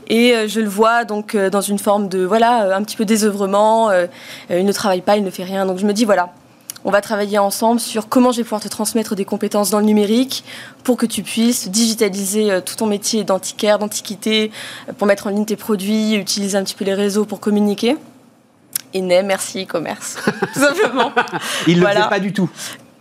Et je le vois donc dans une forme de, voilà, un petit peu désœuvrement. il ne travaille pas, il ne fait rien. Donc je me dis, voilà, on va travailler ensemble sur comment je vais pouvoir te transmettre des compétences dans le numérique pour que tu puisses digitaliser euh, tout ton métier d'antiquaire, d'antiquité, euh, pour mettre en ligne tes produits, utiliser un petit peu les réseaux pour communiquer. Et naît Merci e-commerce, tout simplement. Il ne le faisait pas du tout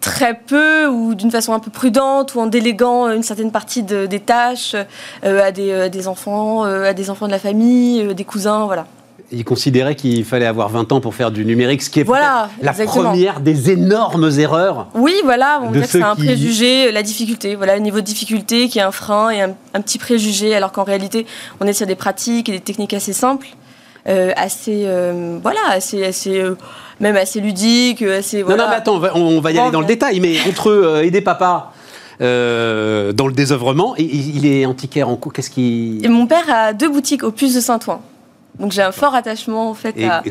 très peu ou d'une façon un peu prudente ou en déléguant une certaine partie des tâches euh, à des, enfants, à des enfants de la famille, des cousins, voilà il considérait qu'il fallait avoir 20 ans pour faire du numérique, ce qui est voilà, la première des énormes erreurs. Oui, voilà, on que c'est un préjugé, la difficulté, voilà, le niveau de difficulté qui est un frein et un, petit préjugé, alors qu'en réalité, on est sur des pratiques et des techniques assez simples, euh, assez, euh, voilà, assez, assez euh, même assez ludiques, assez. Non, non, mais attends, on va, y aller dans le détail, mais entre aider papa. dans le désœuvrement, et il est antiquaire en Qu'est-ce qui Mon père a deux boutiques au Puce de Saint-Ouen. Donc j'ai un fort attachement en fait à,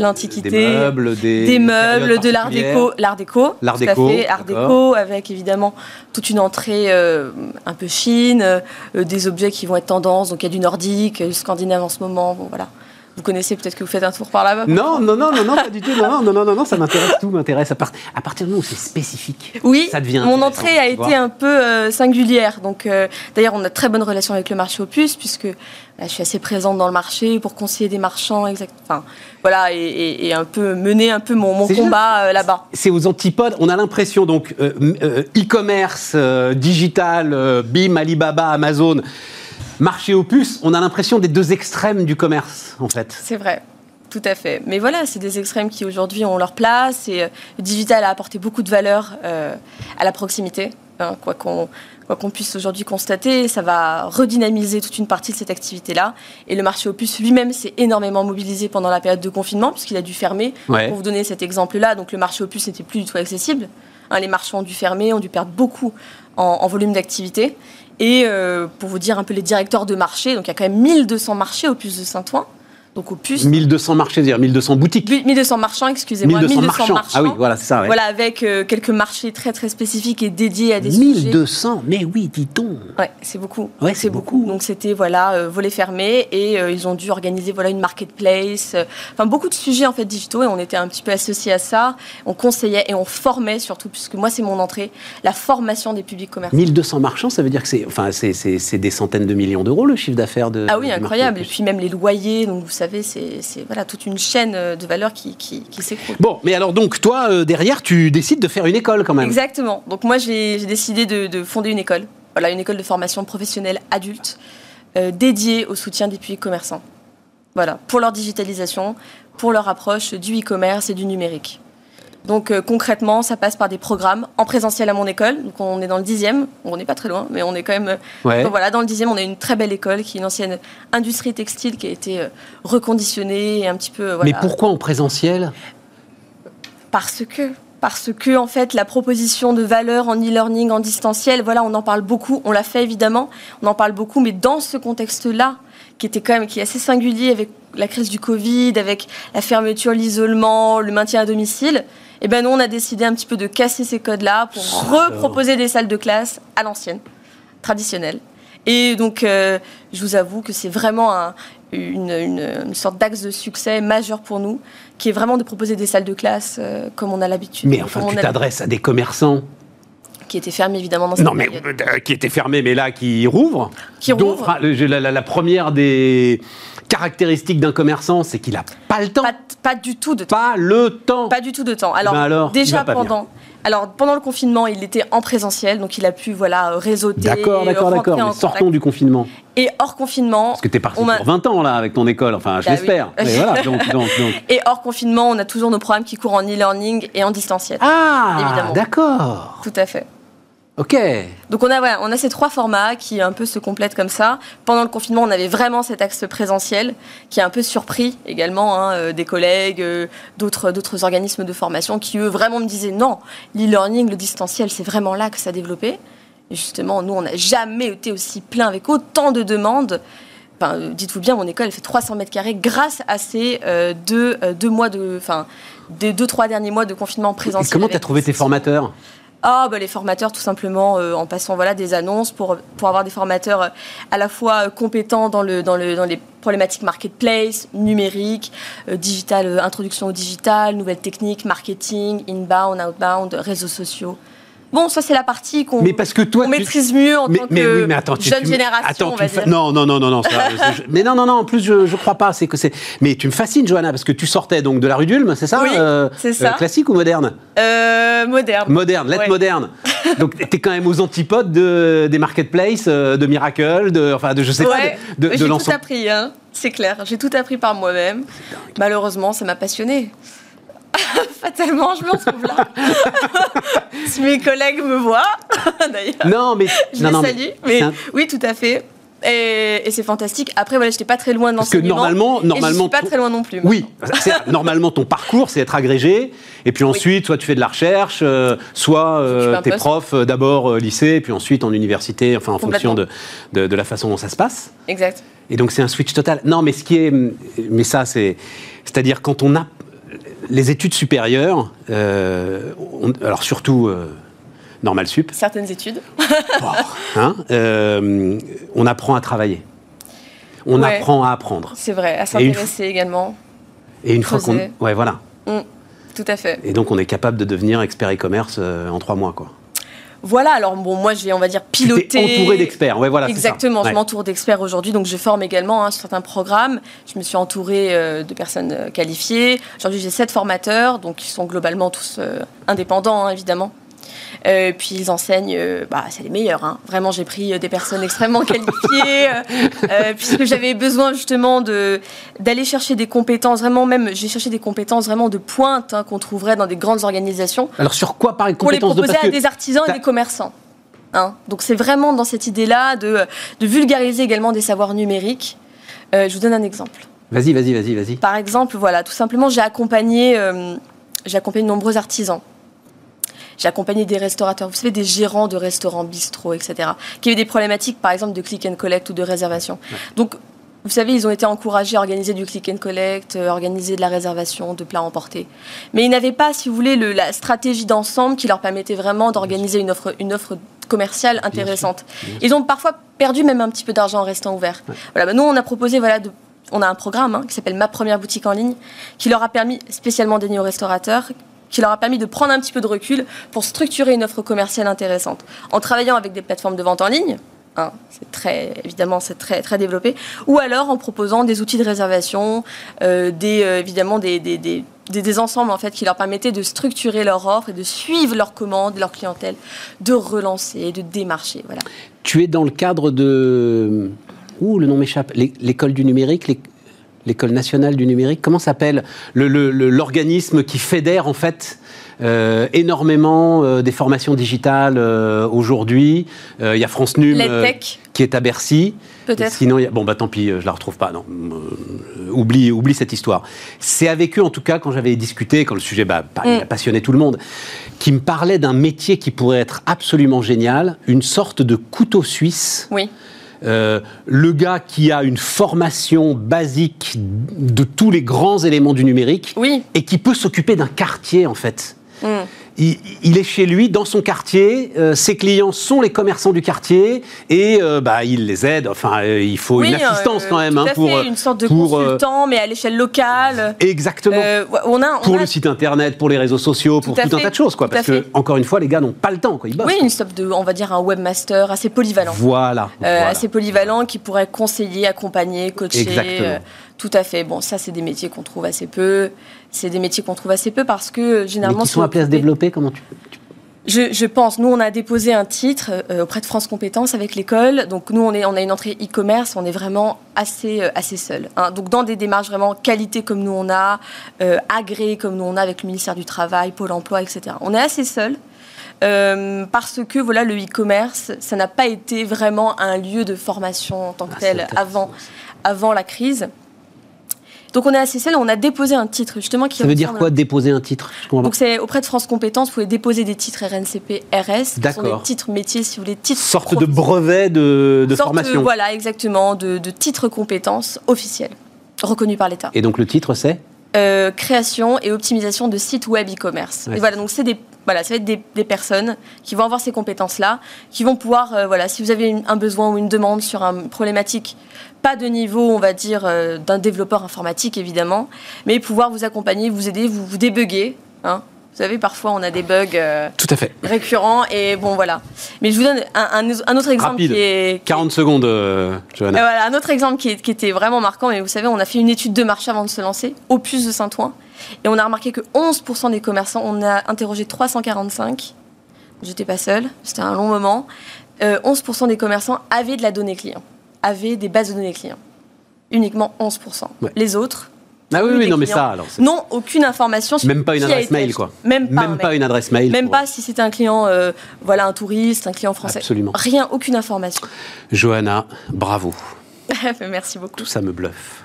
l'antiquité. Des meubles, des, meubles, de l'art déco, l'art déco, l'art déco, fait, art déco avec évidemment toute une entrée euh, un peu fine, euh, des objets qui vont être tendance. Donc il y a du nordique, du scandinave en ce moment. Bon voilà. Vous connaissez peut-être que vous faites un tour par là-bas Non, non, non, non, non, pas du tout. Non, non, non, non, non ça m'intéresse, tout m'intéresse. À, à, partir du moment où c'est spécifique, oui, ça devient. Mon entrée a été un peu euh, singulière. Donc, euh, d'ailleurs, on a très bonne relation avec le marché Opus, puisque je suis assez présente dans le marché pour conseiller des marchands, exact. Enfin, voilà, et, un peu mener un peu mon, mon combat euh, là-bas. C'est aux antipodes. On a l'impression donc e-commerce, digital, BIM, Alibaba, Amazon marché opus, on a l'impression des deux extrêmes du commerce, en fait. C'est vrai. Tout à fait. Mais voilà, c'est des extrêmes qui aujourd'hui ont leur place et euh, le digital a apporté beaucoup de valeur euh, à la proximité. Hein, quoi qu'on qu'on puisse aujourd'hui constater, ça va redynamiser toute une partie de cette activité-là. Et le marché opus lui-même s'est énormément mobilisé pendant la période de confinement, puisqu'il a dû fermer. Pour vous donner cet exemple-là, donc le marché opus n'était plus du tout accessible. Hein, les marchands ont dû fermer, ont dû perdre beaucoup en, en volume d'activité. Et euh, pour vous dire un peu les directeurs de marché, donc il y a quand même 1200 marchés au plus de Saint-Ouen. Donc au puces. 1200 marchés, dire 1200 boutiques. 1200 marchants, excusez-moi. 1200, marchands. Ah oui, voilà, c'est ça. Voilà, avec euh, quelques marchés très très spécifiques et dédiés à des 1200, mais oui, dit-on. Ouais, c'est beaucoup. Ouais, c'est beaucoup. Donc c'était voilà, euh, volet fermé et euh, ils ont dû organiser voilà une marketplace. Enfin beaucoup de sujets en fait digitaux et on était un petit peu associés à ça. On conseillait et on formait surtout puisque moi c'est mon entrée, la formation des publics commerciaux. 1200 marchands, ça veut dire que c'est enfin c'est des centaines de millions d'euros le chiffre d'affaires de. Ah oui, incroyable. Et puis même les loyers, donc vous savez, c'est voilà, toute une chaîne euh, de valeur qui, qui, s'écroule. Bon, mais alors donc, toi, euh, derrière, tu décides de faire une école quand même. Exactement. Donc moi, j'ai décidé de, fonder une école. Voilà, une école de formation professionnelle adulte euh, dédiée au soutien des publics commerçants. Voilà, pour leur digitalisation, pour leur approche du e-commerce et du numérique. Donc euh, concrètement, ça passe par des programmes en présentiel à mon école. Donc on est dans le dixième, on n'est pas très loin, mais on est quand même. Euh, voilà, dans le dixième, on a une très belle école qui est une ancienne industrie textile qui a été euh, reconditionnée et un petit peu. Mais pourquoi en présentiel? Parce que parce que en fait la proposition de valeur en e-learning en distanciel, voilà, on en parle beaucoup, on l'a fait évidemment, on en parle beaucoup, mais dans ce contexte-là, qui était quand même qui est assez singulier avec la crise du Covid, avec la fermeture, l'isolement, le maintien à domicile, et eh ben nous, on a décidé un petit peu de casser ces codes-là pour reproposer des salles de classe à l'ancienne, traditionnelles. Et donc, euh, je vous avoue que c'est vraiment une, sorte d'axe de succès majeur pour nous, qui est vraiment de proposer des salles de classe euh, comme on a l'habitude. Mais enfin, tu t'adresses à des commerçants qui étaient fermés évidemment dans cette Non, mais euh, qui étaient fermés, mais là qui rouvrent. Qui rouvrent. la, première des caractéristique d'un commerçant, c'est qu'il n'a pas le temps. Pas, du tout de temps. Pas le temps. Pas du tout de temps. Alors, ben déjà pendant. Alors pendant le confinement, il était en présentiel, donc il a pu voilà réseauter. D'accord, d'accord, d'accord. sortons du confinement. Et hors confinement. Parce que tu es parti pour 20 ans là avec ton école, enfin je bah l'espère. Et hors confinement, on a toujours nos programmes qui courent en e-learning et en distanciel. Ah, évidemment. D'accord. Tout à fait. Ok. Donc on a, on a ces trois formats qui un peu se complètent comme ça. Pendant le confinement, on avait vraiment cet axe présentiel qui a un peu surpris également hein, euh, des collègues, euh, d'autres, d'autres organismes de formation qui eux vraiment me disaient non, l'e-learning, le distanciel, c'est vraiment là que ça a développé. Et justement, nous, on n'a jamais été aussi plein avec autant de demandes. Enfin, euh, dites-vous bien, mon école, elle fait 300 mètres carrés grâce à ces deux, deux mois de, enfin, des deux, trois derniers mois de confinement présentiel. Et comment tu as trouvé tes formateurs? Ah, bah, les formateurs, tout simplement, euh, en passant voilà, des annonces pour, avoir des formateurs euh, à la fois euh, compétents dans, le, dans, le, dans les problématiques marketplace, numérique, digital, introduction au digital, nouvelles techniques, marketing, inbound, outbound, réseaux sociaux. Bon, ça c'est la partie qu'on maîtrise mieux en tant que jeune génération. Non, non, non, non, non. mais non, non, non. En plus, je, je crois pas. C'est que c'est. Mais tu me fascines, Johanna, parce que tu sortais donc de la rue d'Ulm, c'est ça Oui, euh, c'est ça. Euh, classique ou moderne euh, Moderne. Moderne, lettre moderne. donc tu es quand même aux antipodes de, des marketplaces, de Miracle, de, enfin, de je sais pas, de, de, J'ai tout appris, hein. C'est clair. J'ai tout appris par moi-même. Malheureusement, ça m'a passionné. Fatalement, je me retrouve là. si mes collègues me voient, d'ailleurs. Non, mais. Je non, les salue. Mais, oui, tout à fait. Et, c'est fantastique. Après, voilà, j'étais pas très loin de. Parce que normalement, normalement, et je suis pas très loin non plus. Oui, normalement, ton parcours, c'est être agrégé, et puis ensuite, soit tu fais de la recherche, euh, soit euh, tu es prof euh, d'abord lycée, et puis ensuite en université, enfin en fonction de, de, de, la façon dont ça se passe. Exact. Et donc c'est un switch total. Non, mais ce qui est, mais ça, c'est, c'est-à-dire quand on a les études supérieures, euh, alors surtout euh, normal sup. Certaines études. Hein, euh, on apprend à travailler. On apprend à apprendre. C'est vrai, à s'intéresser également. Et une fois qu'on, ouais, voilà. Mm, tout à fait. Et donc on est capable de devenir expert e-commerce en trois mois, quoi. Voilà, alors bon, moi j'ai, on va dire, piloté. entouré d'experts, ouais, voilà. Exactement, je m'entoure d'experts aujourd'hui, donc je forme également hein, sur certains programmes. Je me suis entourée euh, de personnes euh, qualifiées. Aujourd'hui, j'ai sept formateurs, donc ils sont globalement tous euh, indépendants, hein, évidemment. Euh, puis ils enseignent, euh, bah, c'est les meilleurs. Hein. Vraiment, j'ai pris euh, des personnes extrêmement qualifiées, puisque j'avais besoin justement de, d'aller chercher des compétences, vraiment même, j'ai cherché des compétences vraiment de pointe hein, qu'on trouverait dans des grandes organisations. Alors sur quoi par Pour les proposer à des artisans et des commerçants. Hein. Donc c'est vraiment dans cette idée-là de, de, vulgariser également des savoirs numériques. je vous donne un exemple. Vas-y, vas-y, vas-y, vas-y. Par exemple, voilà, tout simplement, j'ai accompagné, j'ai accompagné de nombreux artisans j'ai accompagné des restaurateurs, vous savez, des gérants de restaurants, bistrots, etc., qui avaient des problématiques, par exemple, de click and collect ou de réservation. Donc, vous savez, ils ont été encouragés à organiser du click and collect, à organiser de la réservation de plats emportés. Mais ils n'avaient pas, si vous voulez, le, la stratégie d'ensemble qui leur permettait vraiment d'organiser une offre, une offre commerciale intéressante. Ils ont parfois perdu même un petit peu d'argent en restant ouverts. Voilà, bah, nous, on a proposé voilà, de on a un programme hein, qui s'appelle Ma première boutique en ligne, qui leur a permis, spécialement dédié aux restaurateurs, qui leur a permis de prendre un petit peu de recul pour structurer une offre commerciale intéressante. En travaillant avec des plateformes de vente en ligne, hein, c'est très évidemment c'est très très développé, ou alors en proposant des outils de réservation, euh, des euh, évidemment des, des, des, des, ensembles en fait qui leur permettaient de structurer leur offre et de suivre leurs commandes, leur clientèle, de relancer, de démarcher. Voilà. Tu es dans le cadre de Ouh, le nom m'échappe. L'école du numérique, l'école nationale du numérique, comment s'appelle l'organisme qui fédère en fait euh, énormément euh, des formations digitales euh, aujourd'hui? Il y a France Num qui est à Bercy. Peut-être. Sinon, bon bah tant pis, je la retrouve pas. Non, oublie, oublie cette histoire. C'est avec eux en tout cas quand j'avais discuté, quand le sujet bah, mm. a passionné tout le monde, qui me parlait d'un métier qui pourrait être absolument génial, une sorte de couteau suisse. Oui euh, le gars qui a une formation basique de tous les grands éléments du numérique et qui peut s'occuper d'un quartier en fait. Mm il, est chez lui, dans son quartier. Euh, ses clients sont les commerçants du quartier et euh, bah, il les aide. Enfin, euh, il faut une assistance quand même. Hein, pour, une sorte de consultant, mais à l'échelle locale. Exactement. on a, pour le site internet, pour les réseaux sociaux, pour tout, un tas de choses. Quoi, parce que, encore une fois, les gars n'ont pas le temps. Quoi, ils bossent, oui, une sorte de, on va dire, un webmaster assez polyvalent. Voilà. Assez polyvalent qui pourrait conseiller, accompagner, coacher. Exactement. Tout à fait. Bon, ça, c'est des métiers qu'on trouve assez peu. C'est des métiers qu'on trouve assez peu parce que généralement. Mais qui sont appelés à se développer, comment tu. Je, je, pense. Nous, on a déposé un titre euh, auprès de France Compétences avec l'école. Donc, nous, on, est, on a une entrée e-commerce. On est vraiment assez, euh, assez seul. Hein. Donc, dans des démarches vraiment qualité comme nous, on a, euh, agréé comme nous, on a avec le ministère du Travail, Pôle emploi, etc. On est assez seul. parce que voilà, le e-commerce, ça n'a pas été vraiment un lieu de formation en tant que ah, tel avant, avant la crise. Donc on est assez seul, on a déposé un titre justement qui. Ça veut dire quoi déposer un titre Donc c'est auprès de France Compétences, vous pouvez déposer des titres RNCP, RS, qui sont des titres métiers, si vous voulez, titres. Sorte de brevet de, de formation. voilà, exactement, de, de titres compétences officiels reconnus par l'État. Et donc le titre c'est? Euh, création et optimisation de sites web e-commerce. Et voilà, donc c'est des voilà, ça va être des, des, personnes qui vont avoir ces compétences-là, qui vont pouvoir, euh, voilà, si vous avez un besoin ou une demande sur une problématique, pas de niveau, on va dire, euh, d'un développeur informatique évidemment, mais pouvoir vous accompagner, vous aider, vous, vous débugger. Hein. Vous savez, parfois on a des bugs Tout à fait. récurrents et bon voilà. Mais je vous donne un, un, autre exemple qui est. 40 secondes, Johanna. voilà, un autre exemple qui, qui, était vraiment marquant, mais vous savez, on a fait une étude de marché avant de se lancer, Opus de Saint-Ouen. Et on a remarqué que 11% des commerçants, on a interrogé 345, j'étais pas seule, c'était un long moment, 11% euh, des commerçants avaient de la donnée client, avaient des bases de données clients. Uniquement 11%. Les autres, ah oui, oui, non, mais ça, alors. Non, aucune information sur. Même pas une adresse mail, quoi. Même pas. Même pas une adresse mail. Même pas si c'était un client, euh, voilà, un touriste, un client français. Absolument. Rien, aucune information. Johanna, bravo. Merci beaucoup. Tout ça me bluffe.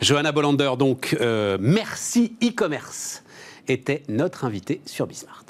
Johanna Bolander, donc, euh, merci e-commerce, était notre invitée sur Bismart.